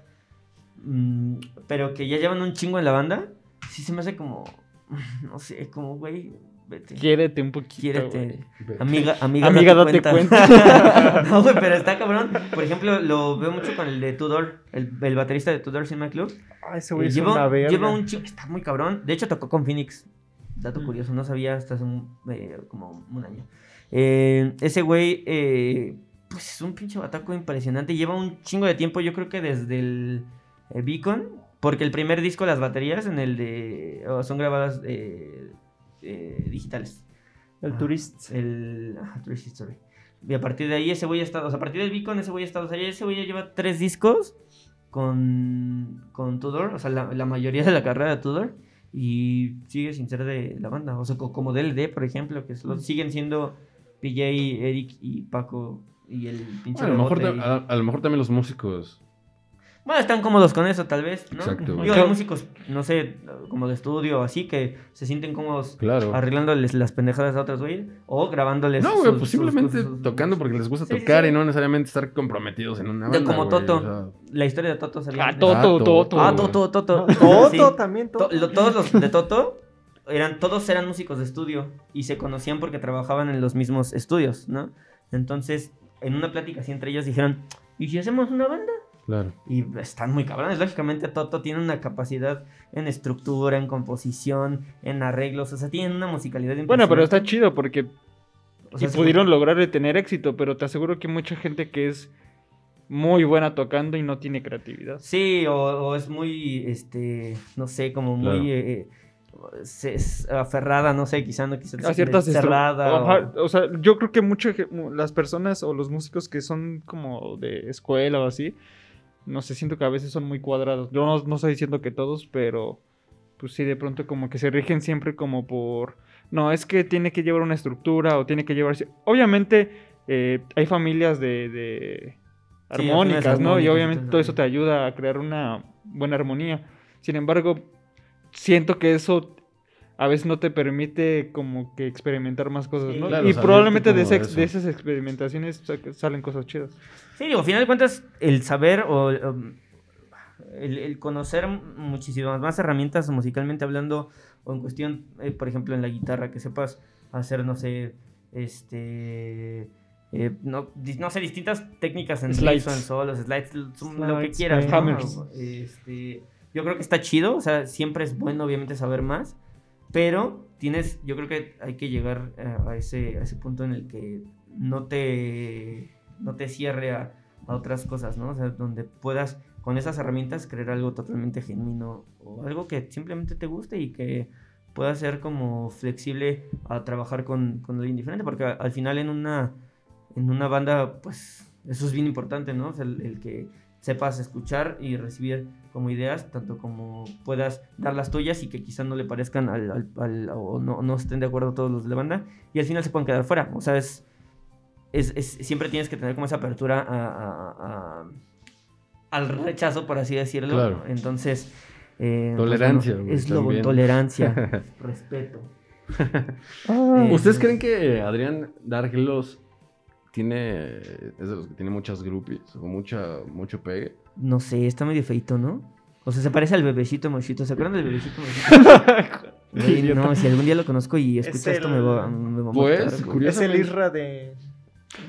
mm, pero que ya llevan un chingo en la banda, sí se me hace como, *laughs* no sé, como, güey, vete. Quiérete un poquito. Quiérete. Amiga, *laughs* amiga, Amiga, date *laughs* no, güey, pero está cabrón. Por ejemplo, lo veo mucho con el de Tudor, el, el baterista de Tudor Cinema Club. Ah, ese güey Eh, es lleva, una verga. lleva un chingo, está muy cabrón. De hecho, tocó con Phoenix. Dato Mm. curioso, no sabía hasta hace un, eh, como un año. Eh, ese güey, eh, pues es un pinche bataco impresionante. Lleva un chingo de tiempo, yo creo que desde el, eh, Beacon. Porque el primer disco, las baterías en el de. oh, son grabadas eh, digitales. El Ah, turista. El. ah, Tourist History. Y a partir de ahí, ese güey ha estado. O sea, a partir del Beacon, ese güey ha estado. O sea, ese güey ya lleva tres discos con, con Tudor. O sea, la, la mayoría de la carrera de Tudor. Y sigue sin ser de la banda. O sea, co- como DLD, por ejemplo, que solo- siguen siendo PJ, Eric y Paco. Y el pinche. Bueno, a, lo mejor, ahí. a, a lo mejor también los músicos Bueno, están cómodos con eso, tal vez, ¿no? Exacto. Digo, hay músicos, no sé, como de estudio o así, que se sienten cómodos Claro. arreglándoles las pendejadas a otros güeyes o grabándoles. No, güey, pues simplemente sus- sus- tocando porque les gusta Sí, tocar sí. y no necesariamente estar comprometidos en una De banda. como Toto. o sea, La historia de Toto sabía. Ah, Toto, Ah, Toto. Toto. Ah. Toto, Toto. Toto Sí. también, To- Toto. lo- todos los de Toto *laughs* eran, todos eran músicos de estudio y se conocían porque trabajaban en los mismos estudios, ¿no? Entonces, en una plática así entre ellos dijeron, ¿y si hacemos una banda? Claro. Y están muy cabrones. Lógicamente, Toto tiene una capacidad en estructura, en composición, en arreglos. O sea, tienen una musicalidad Bueno, pero está chido porque O sea, y pudieron lograr tener éxito, pero te aseguro que mucha gente que es muy buena tocando y no tiene creatividad. Sí, o, o es muy, este, no sé, como muy Claro. eh, se- es aferrada, no sé, quizá no quizá A ciertas cerrada. o- Ajá, o... sea, yo creo que muchas las personas o los músicos que son como de escuela o así, no sé, siento que a veces son muy cuadrados. Yo no, no estoy diciendo que todos, pero pues sí, de pronto como que se rigen siempre como por... No, es que tiene que llevar una estructura o tiene que llevar... Obviamente eh, hay familias de... armónicas, ¿no? Y armónicas y obviamente todo eso te ayuda a crear una buena armonía. Sin embargo, siento que eso a veces no te permite como que experimentar más cosas, Sí. ¿no? Claro, y probablemente de, ese de esas experimentaciones sa- salen cosas chidas. Sí, digo, al final de cuentas, el saber o um, el, el conocer muchísimas más herramientas musicalmente hablando, o en cuestión, eh, por ejemplo, en la guitarra, que sepas hacer, no sé, este. eh, no, di- no sé, distintas técnicas en Slides. en solos, slides, lo que Slides, quieras. Hammers. Este, yo creo que está chido, o sea, siempre es bueno, obviamente, saber más, pero tienes, yo creo que hay que llegar a ese, a ese punto en el que no te, no te cierre a, a otras cosas, ¿no? O sea, donde puedas con esas herramientas crear algo totalmente genuino o algo que simplemente te guste y que pueda ser como flexible a trabajar con, con alguien diferente, porque al final en una, en una banda, pues eso es bien importante, ¿no? O sea, el que sepas escuchar y recibir como ideas, tanto como puedas dar las tuyas y que quizás no le parezcan al, al- al- o no, no estén de acuerdo todos los de la banda y al final se pueden quedar fuera. O sea, es, es, es- siempre tienes que tener como esa apertura a, a- a- al rechazo, por así decirlo. Claro. Entonces, eh, pues, Tolerancia, bueno, es lo tolerancia, *laughs* respeto. *laughs* Eh, ¿Ustedes creen que Adrián Dargelos tiene. es de los que tiene muchas groupies o mucha, mucho pegue? No sé, está medio feito, ¿no? O sea, se parece al bebecito mochito. ¿Se acuerdan del bebecito mochito? *laughs* Güey, no, si algún día lo conozco y escucha Es esto, el- me va, me va a Pues, matar, güey. es el Isra de,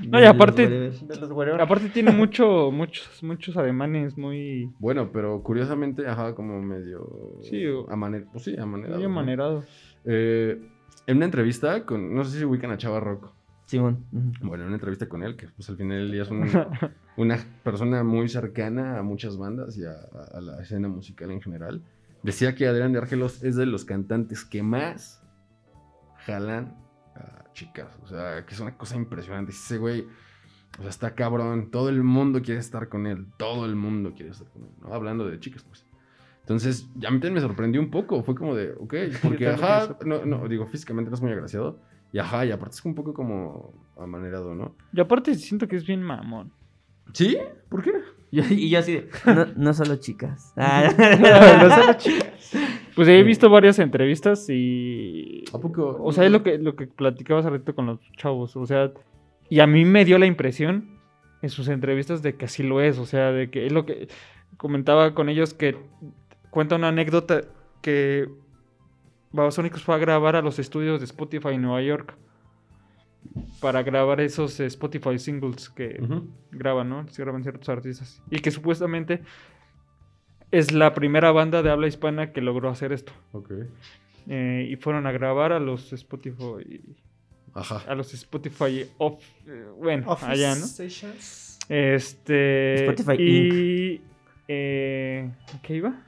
No, y aparte- De los. Aparte tiene mucho, muchos, muchos ademanes muy, Bueno, pero curiosamente, ajá, como medio. Sí, o- A manera. Pues sí, a manera. muy amanerados. Eh, en una entrevista con. No sé si ubican a Chava Rocco. Simón. ujú. Bueno, en una entrevista con él, que pues al final del día es un- *laughs* una persona muy cercana a muchas bandas y a, a- a la escena musical en general. Decía que Adrián de Argelos es de los cantantes que más jalan a chicas. O sea, que es una cosa impresionante. Ese güey, o sea, está cabrón. Todo el mundo quiere estar con él. Todo el mundo quiere estar con él. ¿no? Hablando de chicas, pues. Entonces, ya a mí también me sorprendió un poco. Fue como de, ok, *laughs* porque ajá, no, no, digo, físicamente no es muy agraciado. Y ajá, y aparte es un poco como amanerado, ¿no? Y aparte siento que es bien mamón. ¿Sí? ¿Por qué? Yo- y yo así de, no, no solo chicas. *laughs* Ah. No *laughs* solo chicas. Pues he visto varias entrevistas y... ¿A poco? O sea, es lo que, lo que platicaba hace rato con los chavos. O sea, y a mí me dio la impresión en sus entrevistas de que así lo es. O sea, de que es lo que comentaba con ellos que cuenta una anécdota que Babasónicos fue a grabar a los estudios de Spotify en Nueva York para grabar esos eh, Spotify singles que graban, ¿no? Se graban ciertos artistas. Y que supuestamente es la primera banda de habla hispana que logró hacer esto. Ok. Eh, y fueron a grabar a los Spotify Ajá. a los Spotify off, eh, bueno, Office allá, ¿no? Stations. Este Spotify y eh, ¿a ¿qué iba?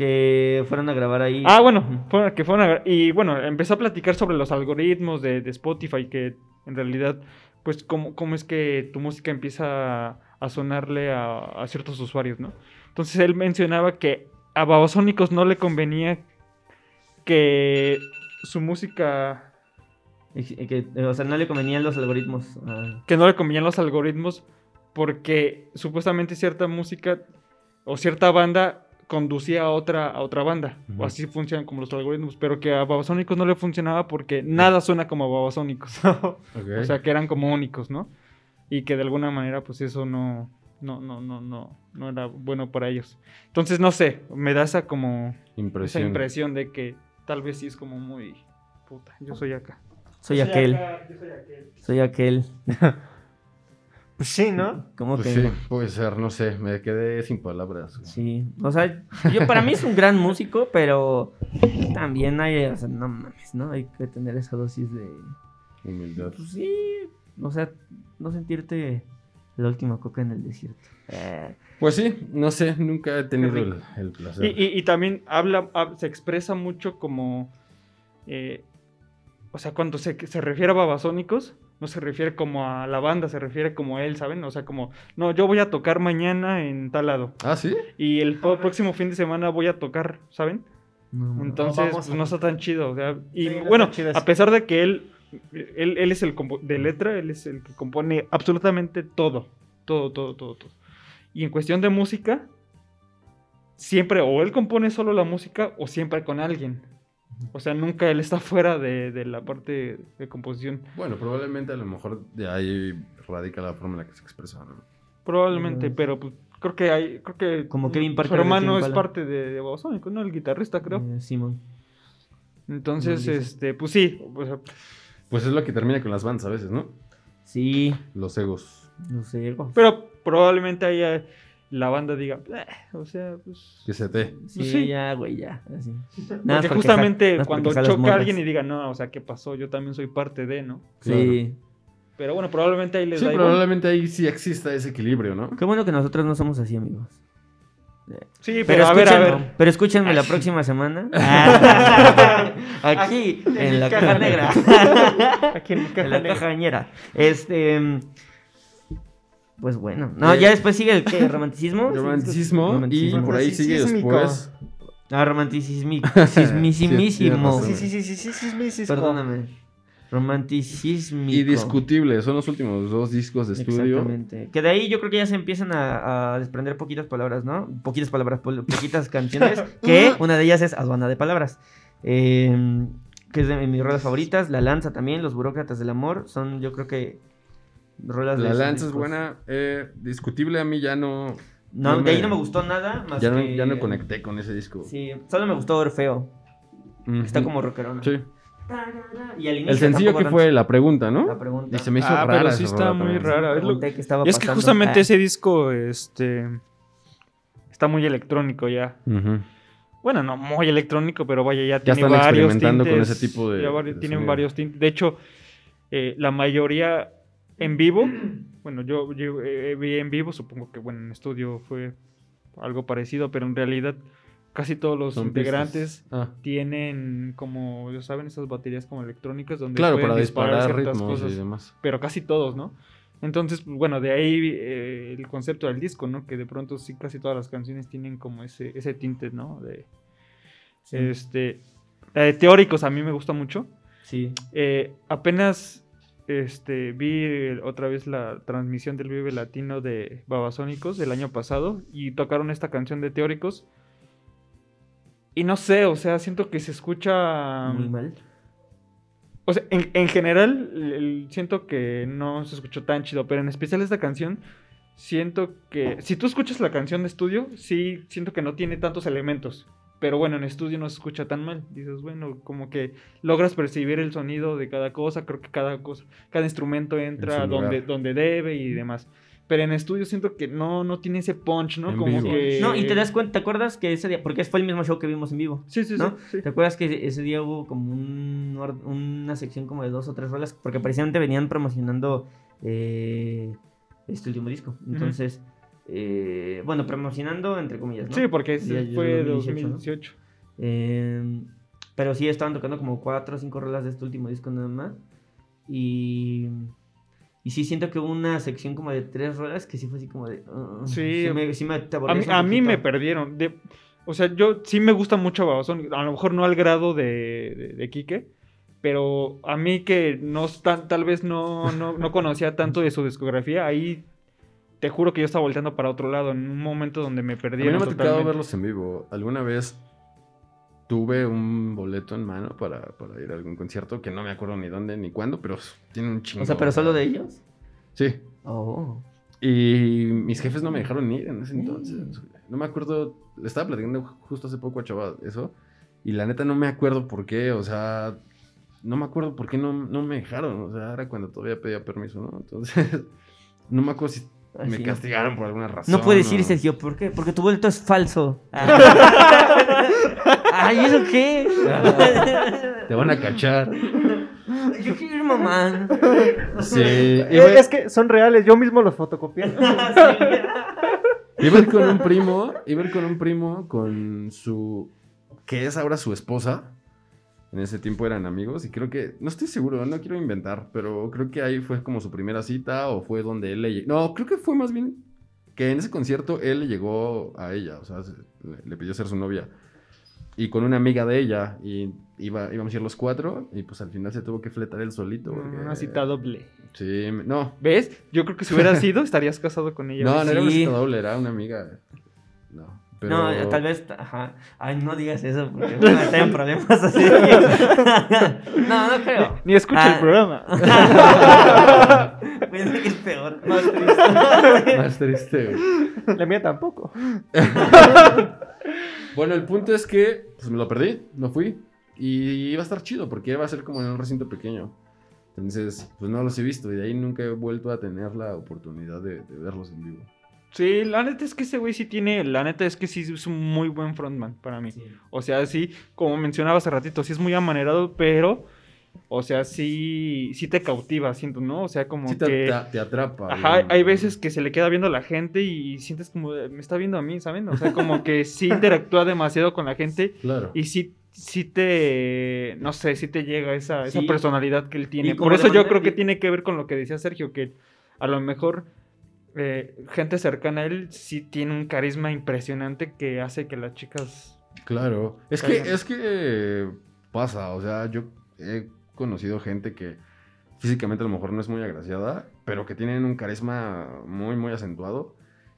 Que fueron a grabar ahí. Ah, bueno, fueron- que fueron a y bueno, empezó a platicar sobre los algoritmos de, de Spotify que en realidad pues cómo, cómo es que tu música empieza a, a sonarle a, a ciertos usuarios, ¿no? Entonces él mencionaba que a Babasónicos no le convenía que su música que, o sea, no le convenían los algoritmos. ah. que no le convenían los algoritmos porque supuestamente cierta música o cierta banda conducía a otra, a otra banda. O así funcionan como los algoritmos. Pero que a Babasónicos no le funcionaba porque nada suena como a Babasónicos. *laughs* O sea, que eran como únicos, ¿no? Y que de alguna manera, pues eso no, no, no, no, no, no era bueno para ellos. Entonces, no sé, me da esa como, impresión. esa impresión de que tal vez sí es como muy, puta, yo soy acá. Soy aquel, acá, yo soy aquel. soy aquel. *laughs* Sí, ¿no? ¿Cómo Pues que sí, puede ser, no sé, me quedé sin palabras. Sí, o sea, yo para mí es un gran músico, pero también hay, o sea, no mames, ¿no? Hay que tener esa dosis de, Humildad. pues sí, o sea, no sentirte la última coca en el desierto. Eh, Pues sí, no sé, nunca he tenido el, placer. Y, y- y también habla, hab- se expresa mucho como, eh, o sea, cuando se, se refiere a Babasónicos, no se refiere como a la banda, se refiere como a él, ¿saben? O sea, como, no, yo voy a tocar mañana en tal lado. Ah, sí. Y el próximo fin de semana voy a tocar, ¿saben? no. Entonces, pues, a- no está tan chido. o sea, y Sí, bueno, a pesar de que él, él, él es el de letra, él es el que compone absolutamente todo. Todo, todo, todo, todo. Y en cuestión de música, siempre o él compone solo la música o siempre con alguien. O sea, nunca él está *laughs* fuera de, de la parte de composición. Bueno, probablemente a lo mejor de ahí radica la forma en la que se expresa, ¿no? Probablemente, Mm. pero pues, creo que hay, creo que Como Kevin su Parker de hermano es parte de, de ¿no? El guitarrista, creo. Eh, Simón. Entonces, este, pues sí, o sea, Pues es lo que termina con las bandas a veces, ¿no? Sí, Los egos. no sé. go- Pero probablemente haya la banda diga, o sea, pues. Que se te. Sí, sí. ya, güey, ya. Así. Nada más Porque porque justamente nada cuando porque choca alguien y diga, no, o sea, ¿qué pasó? Yo también soy parte de, ¿no? Sí. Pero bueno, probablemente ahí les Sí, da igual. probablemente ahí sí exista ese equilibrio, ¿no? Qué bueno que nosotros no somos así, amigos. Sí, pero, Pero, a ver, a ver. pero escúchenme la próxima semana. *laughs* Aquí, en la caja negra. *laughs* Aquí en mi caja en la negra. caja ñera. Este pues bueno. No, eh, ya después sigue el ¿qué? *laughs* romanticismo. Romanticismo, romanticismo y por ahí sigue después. Ah, romanticismo. *laughs* Sismisimísimo. sí, sí, sí, sí, sí, sí, sí, Perdóname. Romanticismo. Y discutible, son los últimos dos discos de estudio. Exactamente. Que de ahí yo creo que ya se empiezan a, a desprender poquitas palabras, ¿no? Poquitas palabras, po poquitas *laughs* canciones. que una de ellas es Aduana de Palabras. Eh, que es de mis rolas favoritas. La Lanza también, Los Burócratas del Amor. Son, yo creo que Rolas de La esos lanza es buena, eh, discutible a mí ya no. No, no de ahí no me gustó nada. Más Ya no, que- ya no conecté con ese disco. Sí, solo me gustó Orfeo. Está como rockerón. Sí. Y al inicio El sencillo que fue la pregunta, ¿no? La pregunta. Y se me hizo Ah, rara. pero sí está muy rara. Es, lo- estaba es que justamente Ah. ese disco, este. Está muy electrónico ya. Bueno, no muy electrónico, pero vaya, ya, Ya tiene están varios experimentando con ese tipo de- ya vari- de tienen sonido. varios tintes. De hecho, eh, la mayoría en vivo, bueno, yo, yo, eh, vi en vivo, supongo que bueno, en estudio fue algo parecido, pero en realidad casi todos los Son integrantes. Ah, tienen como, ya saben, esas baterías como electrónicas donde claro, pueden para disparar ciertas ritmos cosas y demás. pero casi todos, ¿no? Entonces, pues, bueno, de ahí eh, el concepto del disco, ¿no? Que de pronto sí casi todas las canciones tienen como ese, ese tinte, ¿no? De, Sí. este, eh, teóricos a mí me gusta mucho. Sí. Eh, apenas este, vi otra vez la transmisión del Vive Latino de Babasónicos del año pasado y tocaron esta canción de teóricos. Y no sé, o sea, siento que se escucha... Muy mal. O sea, en, en general, el- siento que no se escuchó tan chido, pero en especial esta canción, siento que. Si tú escuchas la canción de estudio, sí siento que no tiene tantos elementos. Pero bueno, en estudio no se escucha tan mal. Dices, bueno, como que logras percibir el sonido de cada cosa. Creo que cada cosa, cada instrumento entra donde, donde debe y demás. Pero en estudio siento que no, no tiene ese punch, ¿no? En como vivo. que. No, y te das cuenta, ¿te acuerdas que ese día, porque fue el mismo show que vimos en vivo? Sí, sí, sí. ¿no? sí. ¿Te acuerdas que ese día hubo como un una sección como de dos o tres rolas? Porque precisamente venían promocionando eh, este último disco. Entonces, eh, bueno, promocionando entre comillas, ¿no? Sí, porque ese fue 2018, ¿no? 2018. Eh, pero sí estaban tocando como cuatro o cinco rolas de este último disco nada más. Y, y sí siento que hubo una sección como de tres rolas que sí fue así como de... uh, Sí. me, sí me A mí, a mí me perdieron. De, o sea, yo sí me gusta mucho Babasónicos. A lo mejor no al grado de, de, de Quique. Pero a mí que no tan, tal vez no, no, no conocía tanto de su discografía, ahí te juro que yo estaba volteando para otro lado en un momento donde me A perdí. mí no me ha tocado verlos en vivo. Alguna vez tuve un boleto en mano para, para ir a algún concierto que no me acuerdo ni dónde ni cuándo, pero tiene un chingo. O sea, pero solo de ellos. Sí. Oh. Y mis jefes no me dejaron ir en ese entonces. No me acuerdo, le estaba platicando justo hace poco a Chava eso. Y la neta no me acuerdo por qué, o sea, no me acuerdo por qué no, no me dejaron. O sea, era cuando todavía pedía permiso, ¿no? Entonces, *laughs* no me acuerdo si me castigaron por alguna razón. No puedes ir, o- Sergio. ¿Por qué? Porque tu boleto es falso. *laughs* Ay, ¿eso qué? *laughs* Te van a cachar. Yo quiero ir, mamá. Sí. Eh, Iba, es que son reales, yo mismo los fotocopié. iba a ir con un primo, iba a ir con un primo con su, que es ahora su esposa. En ese tiempo eran amigos y creo que, no estoy seguro, no quiero inventar, pero creo que ahí fue como su primera cita o fue donde él le. No, creo que fue más bien que en ese concierto él le llegó a ella, o sea, se- le, le pidió ser su novia. Y con una amiga de ella, y iba, íbamos a ir los cuatro, y pues al final se tuvo que fletar él solito. porque- Una cita doble. Sí, no, ¿Ves? Yo creo que si hubiera *laughs* sido, estarías casado con ella. no, no era una cita doble, era una amiga. No, pero... No, tal vez, ajá. Ay, no digas eso porque *laughs* van a estar en problemas así. no, no creo. Ni escucha Ah. el programa. *laughs* Pienso que es peor. Más triste, güey. La mía tampoco. *laughs* Bueno, el punto es que pues me lo perdí, no fui. Y iba a estar chido porque iba a ser como en un recinto pequeño. Entonces, pues no los he visto y de ahí nunca he vuelto a tener la oportunidad de, de verlos en vivo. Sí, la neta es que ese güey sí tiene. La neta es que sí es un muy buen frontman para mí. O sea, sí, como mencionaba hace ratito, sí es muy amanerado, pero. O sea, sí, sí te cautiva, siento, ¿no? O sea, como Sí te, que. te- atrapa. Ajá, digamos. hay veces que se le queda viendo a la gente y sientes como, me está viendo a mí, ¿saben? O sea, como que sí interactúa demasiado con la gente *laughs* Claro. y sí, sí te, no sé, sí te llega esa, personalidad que él tiene. Por eso yo creo que tiene que ver con lo que decía Sergio, que a lo mejor eh, gente cercana a él sí tiene un carisma impresionante que hace que las chicas... Claro. Es que, es que pasa, o sea, yo he conocido gente que físicamente a lo mejor no es muy agraciada, pero que tienen un carisma muy, muy acentuado.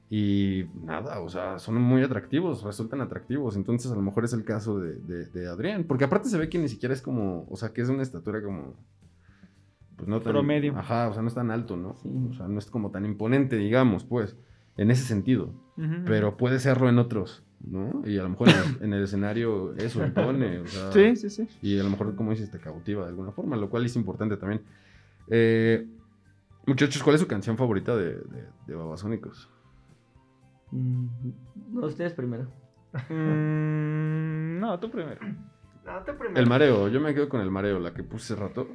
Y nada, o sea, son muy atractivos, resultan atractivos. Entonces, a lo mejor es el caso de, de- de Adrián. Porque aparte se ve que ni siquiera es como, o sea, que es una estatura como. Pues no tan. Promedio. Ajá, o sea, no es tan alto, ¿no? Sí. O sea, no es como tan imponente, digamos, pues, en ese sentido. Pero puede serlo en otros, ¿no? Y a lo mejor en el, en el escenario eso impone, o sea. Sí, sí, sí. Y a lo mejor, como dices, te cautiva de alguna forma, lo cual es importante también. Eh, muchachos, ¿cuál es su canción favorita de, de, de Babasónicos? Mm, No, ustedes primero. Mm, no, tú primero. El mareo, yo me quedo con el mareo, la que puse hace rato.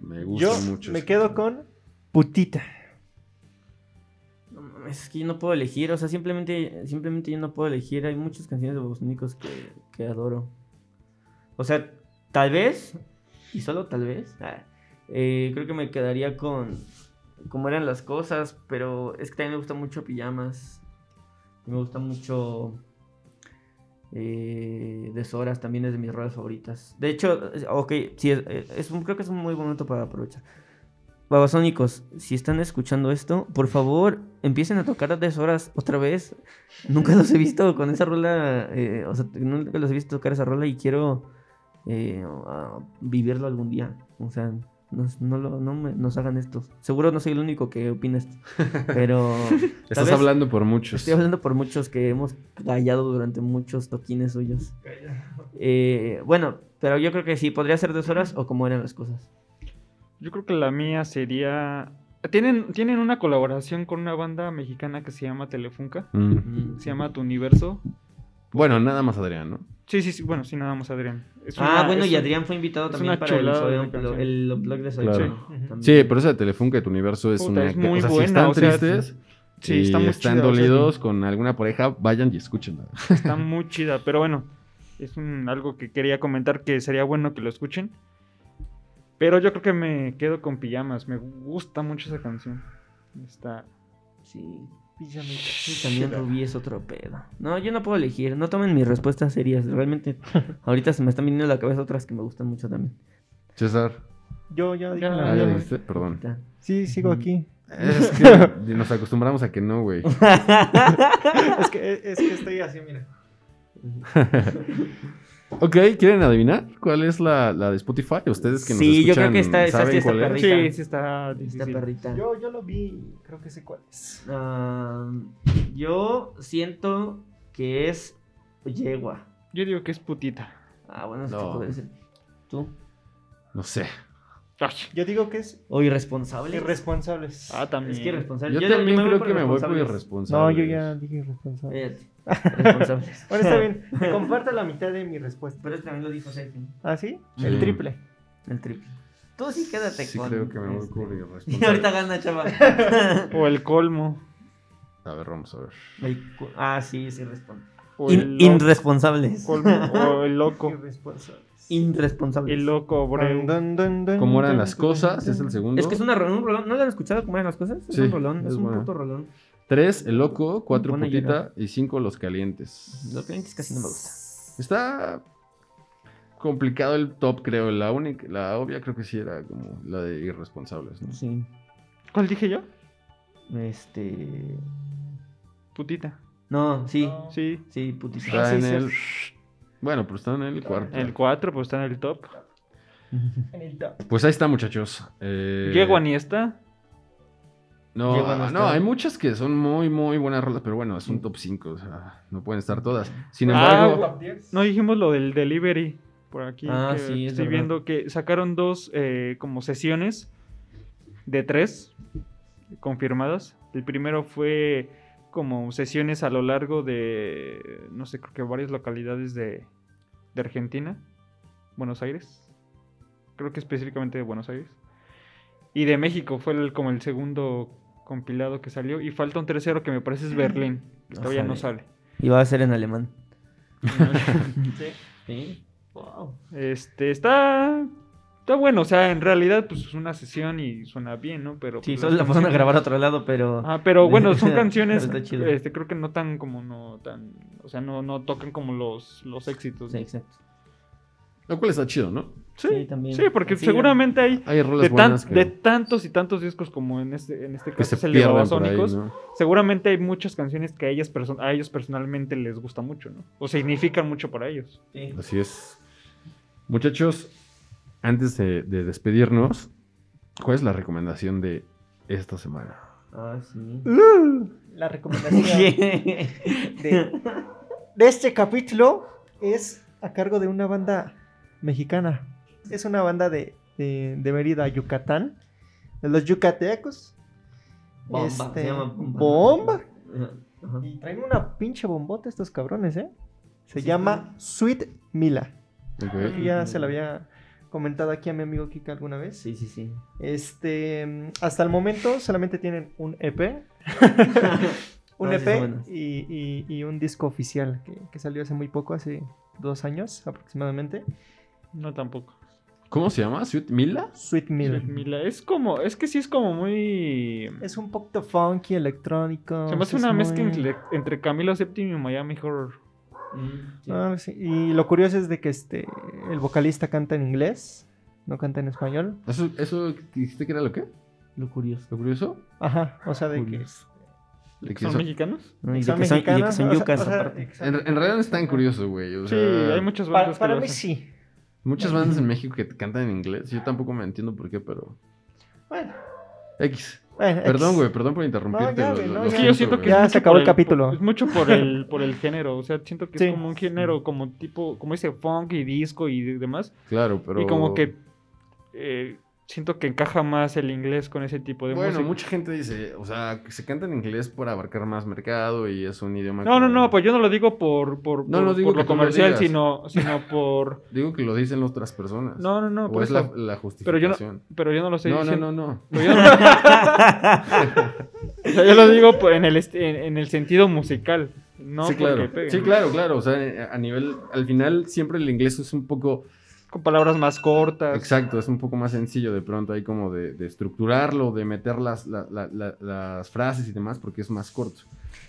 Me gusta Yo mucho. me quedo canción. con Putita. No mames, es que yo no puedo elegir, o sea, simplemente, simplemente yo no puedo elegir. Hay muchas canciones de Bosníacos que, que adoro. O sea, tal vez, y solo tal vez, ah, eh, creo que me quedaría con cómo eran las cosas, pero es que también me gusta mucho Pijamas. Me gusta mucho eh, Deshoras, también es de mis rolas favoritas. De hecho, ok, sí, es, un- creo que es un muy momento para aprovechar. Babasónicos, si están escuchando esto, por favor, empiecen a tocar Deshoras otra vez. Nunca los he visto con esa rola, eh, o sea, nunca los he visto tocar esa rola y quiero eh, vivirlo algún día. O sea, nos, no, lo- no me- nos hagan esto. Seguro no soy el único que opina esto, pero... *laughs* Estás vez hablando por muchos. Estoy hablando por muchos que hemos callado durante muchos toquines suyos. Eh, bueno, pero yo creo que sí, podría ser dos horas o como eran las cosas. Yo creo que la mía sería... Tienen, tienen una colaboración con una banda mexicana que se llama Telefunca. Mm. Se llama Tu Universo. Bueno, nada más Adrián, ¿no? Sí, sí, sí. Bueno, sí, nada más Adrián. Es ah, una- bueno, es y un- Adrián fue invitado también para el, canción. el Unplug de Soy Claro. Sí, pero esa de Telefunca tu universo es Puta, una. es muy o sea, si buena, están o sea, tristes. Sí, y está muy están chida, o sea, dolidos con alguna pareja, vayan y escúchenla. Está muy chida, pero bueno, es un, algo que quería comentar que sería bueno que lo escuchen. Pero yo creo que me quedo con pijamas, me gusta mucho esa canción. Está... Sí. Sí, también Rubí es otro pedo. No, yo no puedo elegir. No tomen mis respuestas serias. Realmente, *laughs* ahorita se me están viniendo a la cabeza otras que me gustan mucho también. César. Yo ya dije Ah, ya viste, perdón. Sí, sigo aquí. Es *laughs* que nos acostumbramos a que no, güey. *laughs* es, que, es que estoy así, mira. Ok, ¿quieren adivinar cuál es la, la de Spotify? Ustedes que nos Sí, yo escuchan, creo que está- esa ¿saben sí está cuál es? perrita. Sí, sí está Esta difícil. perrita. Yo, yo lo vi, creo que sé cuál es. Yo siento que es yegua. Yo digo que es putita. Ah, bueno, es que No. puede ser. ¿Tú? No sé. Ay, Yo digo que es ¿O irresponsable? irresponsables. Ah, también. Es que irresponsable. Yo, Yo- también yo creo que me voy por irresponsables. irresponsable. no, yo ya dije irresponsables. Fíjate, Irresponsables. *laughs* Bueno, está bien. *laughs* Me comparto la mitad de mi respuesta. Pero este también lo dijo Sergio. ¿Ah, sí? Sí. El triple. El triple. Tú sí quédate Sí, con. creo que me voy este. *laughs* por Y ahorita gana, chaval. O el colmo. A ver, vamos a ver. El ah, sí, es irresponsable. O In- irresponsables. colmo, O el loco. Irresponsables. Irresponsables. El loco, dun, ¿Cómo eran las cosas? Es el segundo. Es que es una, un rolón. ¿No lo han escuchado cómo eran las cosas? Es Sí, un rolón, es, es un puto rolón. Tres, el loco. Cuatro, Buena putita. Y cinco, los calientes. Los clientes casi no me gusta. Está complicado el top, creo. La única, la obvia creo que sí era como la de irresponsables, ¿no? Sí. ¿Cuál dije yo? Este. Putita. No, sí. Sí. Sí, putita. Está en el. Bueno, pero está en el cuarto. El 4, pues está en el top. *laughs* En el top. Pues ahí está, muchachos. Eh, Yegua ni está. No, no hay muchas que son muy, muy buenas rolas, pero bueno, es un top 5, o sea, no pueden estar todas. Sin Ah, embargo, Top 10. No dijimos lo del delivery. Por aquí. Ah, que sí, es Estoy verdad. viendo que sacaron dos eh, como sesiones de tres confirmadas. El primero fue como sesiones a lo largo de, no sé, creo que varias localidades de, de Argentina. Buenos Aires. Creo que específicamente de Buenos Aires. Y de México fue el- como el segundo compilado que salió. Y falta un tercero que me parece es Berlín. que No todavía no sale. Y va a ser en alemán. *laughs* Sí. Sí. Wow. Este, está. Está bueno, o sea, en realidad, pues es una sesión y suena bien, ¿no? Pero. Sí, pues, solo las la pasaron a grabar a otro lado, pero. Ah, pero bueno, *laughs* son canciones. Pero está chido. este, creo que no tan como no tan. O sea, no, no tocan como los, los éxitos. Sí, exacto. Lo cual está chido, ¿no? Sí, Sí, también. Sí, porque Sí, seguramente hay. Hay De, tan- que, de tantos y tantos discos como en este, en este que caso se es el de Babasónicos, ¿no? seguramente hay muchas canciones que a, ellas perso- a ellos personalmente les gusta mucho, ¿no? O significan mucho para ellos. Sí. Así es. Muchachos, antes de, de despedirnos, ¿cuál es la recomendación de esta semana? Ah, sí. *laughs* La recomendación de, de este capítulo es a cargo de una banda mexicana. Es una banda de, de, de Mérida, Yucatán. De los yucatecos. Bomba. Este, se llama Bomba. Bomba. Ajá, ajá. Y traen una pinche bombota estos cabrones, ¿eh? Se Sí, llama Sweet Mila. Que ya se la había comentado aquí a mi amigo Kika alguna vez. Sí, sí, sí. Este, hasta el momento solamente tienen un EP. *laughs* un EP y, y- y un disco oficial que, que salió hace muy poco, hace dos años aproximadamente. No tampoco. ¿Cómo se llama? ¿Sweet Mila? Sweet Mila. Sweet Mila. Es como, es que sí es como muy. Es un poquito funky, electrónico. Se me hace una mezcla muy- entre, entre Camilo VII y Miami Horror. Mm, sí. Ah, sí, Y lo curioso es de que este el vocalista canta en inglés, no canta en español. ¿Eso, eso dijiste que era lo qué? Lo curioso. ¿Lo curioso? Ajá, o sea, de que Curioso. De que ¿Son son- mexicanos? No, y de son que son, y de que mexicanos, son o sea- yucas o sea. En, en realidad no es tan curioso, güey. o Sí, hay muchas Para, bandas para mí sí. Muchas bandas en México que cantan en inglés. Yo tampoco me entiendo por qué, pero. Bueno, X. bueno, Perdón, güey, perdón por interrumpirte. No, ya, lo- güey, lo- no, lo Es que yo siento, que. Ya se mucho acabó por el capítulo. es mucho por el, por el género. O sea, siento que Sí. es como un género como tipo, como dice, funk y disco y de- demás. Claro, pero. Y como que eh, siento que encaja más el inglés con ese tipo de Bueno, música. mucha gente dice, o sea, que se canta en inglés por abarcar más mercado y es un idioma. No, no, no, pues yo no lo digo por, por, No, por- no digo por lo comercial, sino, sino por... *laughs* Digo que lo dicen otras personas. No, no, no, o por es eso. la, la Pero yo no, justificación. pero yo no lo estoy No, no, diciendo. no, no. *laughs* Pero yo, no- O sea, *laughs* yo lo digo en el, en, en el sentido musical. No sí, claro. Sí, claro, claro. O sea, a nivel. Al final, siempre el inglés es un poco. Con palabras más cortas. Exacto, es un poco más sencillo de pronto ahí como de, de estructurarlo, de meter las, la- la- la- las frases y demás, porque es más corto.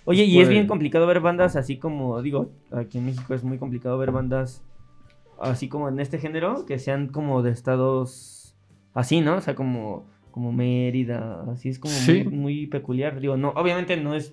Oye, y es bien complicado ver bandas así como, digo, aquí en México es muy complicado ver bandas así como en este género, que sean como de estados así, ¿no? O sea, como como Mérida, así es como Sí. muy, muy peculiar. Digo, no, obviamente no es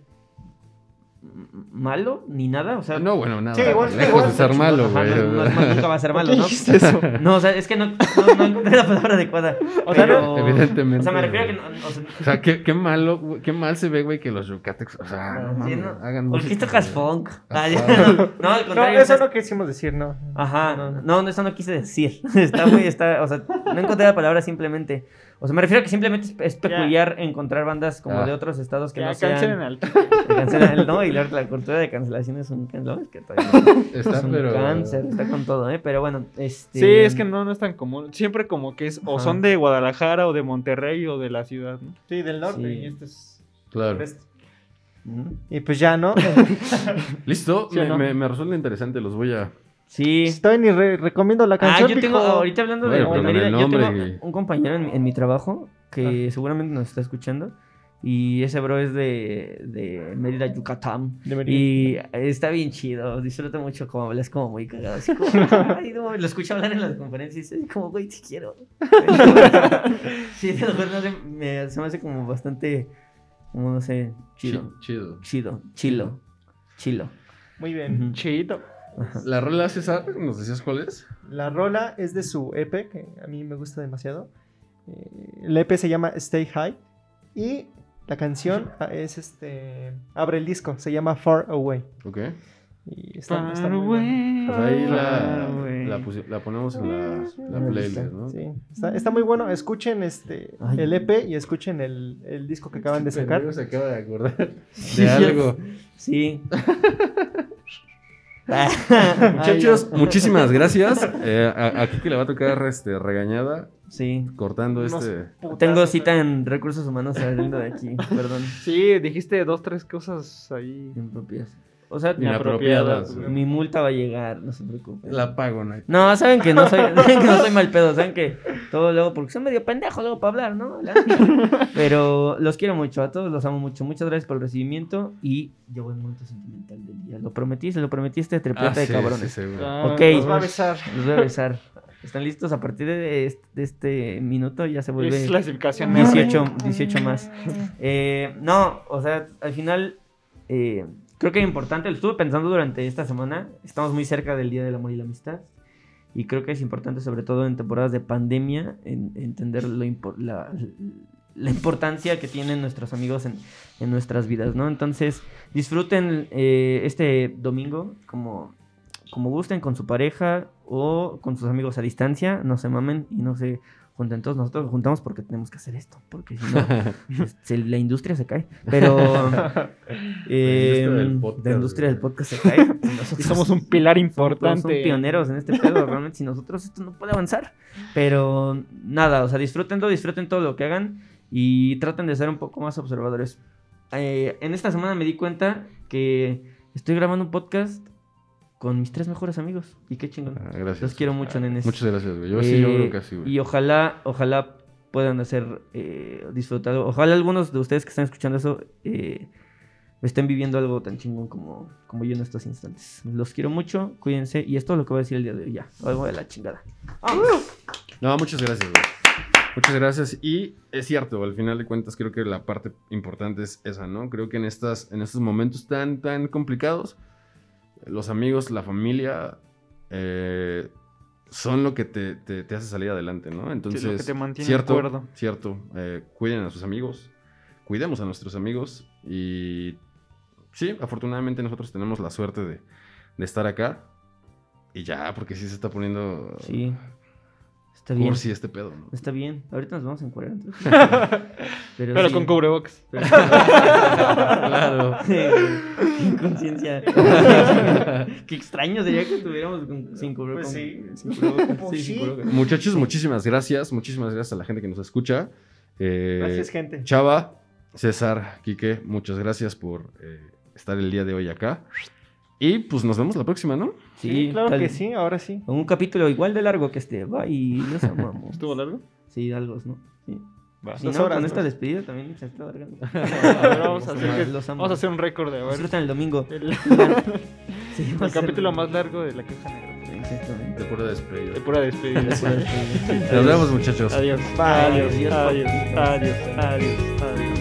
malo ni nada, o sea, No, bueno, nada. Sí, igual- lejos igual de ser malo, ajá, güey. no- nunca va a ser malo, ¿Por qué ¿no? dijiste eso? No, o sea, es que no, no, no encontré la palabra adecuada. O sea, pero- Evidentemente, O sea, me refiero a que o sea, O sea, qué, qué malo, qué mal se ve, güey, que los yucatecos, o sea, no, Sí, ¿no? hagan ¿Por qué música, tocas funk? Ajá. Ah, no, *laughs* no, al No, contrario. eso o sea, no quisimos decir, no. Ajá, No, eso no quise decir. *laughs* Está muy, está, o sea, no encontré la palabra simplemente. O sea, me refiero a que simplemente es, peculiar encontrar bandas como Ah. de otros estados que Ya, no sean... cancelen al *laughs* no, y la, la cultura de cancelación es un, ¿no? es que todavía no- *laughs* Está, es un pero... cáncer, está con todo, ¿eh? Pero bueno, este... Sí, es que no, no es tan común. Siempre como que es o son de Guadalajara o de Monterrey o de la ciudad, ¿no? Sí, del norte. Sí. Y este es. Claro. este. Y pues ya, ¿no? *laughs* Listo, *laughs* ¿Sí o me, no? me, me resulta interesante, los voy a... Sí. Estoy ni re- recomiendo la Ah, canción. yo tengo, ahorita hablando de, Bueno, Mérida, yo tengo un compañero en mi, en mi trabajo que seguramente nos está escuchando. Y ese bro es de, de Mérida, Yucatán. De Mérida. Y está bien chido, disfruto mucho como hablas como muy cagado. Así como, *laughs* ay, no, lo escucho hablar en las conferencias y es como, güey, te quiero. *laughs* sí, no sé, me- se me hace como bastante, como no sé, chido. Chi- Chido. Chido, chilo, chilo. Muy bien. Ujú. Chito. La rola, César, ¿nos decías cuál es? La rola es de su EP, que a mí me gusta demasiado. Eh, el EP se llama Stay High. Y la canción ah, es este. Abre el disco, se llama Far Away. Ok. Y está, está muy bueno. Pues ahí la, ponemos en la, playlist, ¿no? Sí, está, está muy bueno. Escuchen este Ay. el EP y escuchen el, el disco que acaban de sacar. Se acaba de acordar Sí, de algo. Sí. *laughs* *laughs* Muchachos, Ay, muchísimas gracias. Eh, a- aquí que le va a tocar este, regañada, Sí. cortando Unos este... putazos, Tengo ¿eh? cita en recursos humanos saliendo de aquí, *laughs* perdón. Sí, dijiste dos, tres cosas ahí. Impropias. O sea, Inapropiadas. Mi multa va a llegar, no se preocupen. La pago, ¿no? No, saben que no soy, *laughs* que no soy mal pedo, saben que todo luego, porque soy medio pendejo luego para hablar, ¿no? *laughs* Pero los quiero mucho, a todos los amo mucho. Muchas gracias por el recibimiento y llegó el momento sentimental del día. Lo prometí, se lo prometí este triplete Ah, de sí, cabrones. sí, seguro. Ah, Ok. Nos va a besar. Los voy a besar. ¿Están listos? A partir de este, de este minuto ya se vuelve... Es clasificación 18, 18 más. Eh, no, o sea, al final eh, creo que es importante, lo estuve pensando durante esta semana, estamos muy cerca del Día del Amor y la Amistad y creo que es importante sobre todo en temporadas de pandemia en- entender lo la, la importancia que tienen nuestros amigos en, en nuestras vidas, ¿no? Entonces disfruten eh, este domingo como, como gusten con su pareja o con sus amigos a distancia, no se mamen y no se junten todos. Nosotros nos juntamos porque tenemos que hacer esto, porque si no, *laughs* pues, se- la industria se cae. Pero *laughs* eh, industria del podcast, la industria del podcast se cae. *laughs* Nosotros Y somos un pilar somos importante. pioneros en este pedo. Realmente, sin nosotros esto no puede avanzar. Pero nada, o sea, disfrútenlo, disfruten todo lo que hagan y traten de ser un poco más observadores. Eh, en esta semana me di cuenta que estoy grabando un podcast con mis tres mejores amigos. Y qué chingón. Ah, gracias. Los quiero mucho, nenes. Muchas gracias, güey. Yo sí, yo Eh, creo que sí, güey. Y ojalá, ojalá puedan hacer eh, disfrutado. Ojalá algunos de ustedes que están escuchando eso eh, estén viviendo algo tan chingón como, como yo en estos instantes. Los quiero mucho, cuídense. Y esto es lo que voy a decir el día de hoy. Ya, algo de la chingada. No, muchas gracias, güey. Muchas gracias. Y es cierto, al final de cuentas, creo que la parte importante es esa, ¿no? Creo que en, estas, en estos momentos tan, tan complicados, los amigos, la familia, eh, son lo que te, te- te hace salir adelante, ¿no? Entonces, lo que te mantiene cierto, cuerdo. cierto. eh, cuiden a sus amigos, cuidemos a nuestros amigos y sí, afortunadamente nosotros tenemos la suerte de, de estar acá y ya, porque sí se está poniendo Sí. Está bien. cursi este pedo, ¿no? Está bien. Ahorita nos vamos a encuadrar. *laughs* Pero, Pero sí. con cubrebocas. Pero- *laughs* Claro. *laughs* Inconsciencia. Qué extraño sería que estuviéramos con, sin cubrebocas. Pues sí. Sin cubrebocas. Pues Sí, sin. Muchachos, muchísimas gracias. Muchísimas gracias a la gente que nos escucha. Eh, Gracias, gente. Chava, César, Quique, muchas gracias por eh, estar el día de hoy acá. Y pues nos vemos la próxima, ¿no? Sí, claro tal- que sí, ahora sí. Con un capítulo igual de largo que este. Bye. Los amamos. *laughs* ¿Estuvo largo? Sí, algo, ¿no? Sí. Va. Si Dos no, horas, con esta ¿no? despedida también se está alargando. *laughs* A ver, vamos a hacer, que- Los amo. vamos a hacer un récord de. Disfrutan el domingo. El, *laughs* Sí, va capítulo más largo de la queja negra. Exactamente. De pura despedida. De pura despedida. Pura despedida. Nos vemos, muchachos. Adiós. Bye. Adiós. Adiós, Adiós. Adiós. Adiós. Adiós.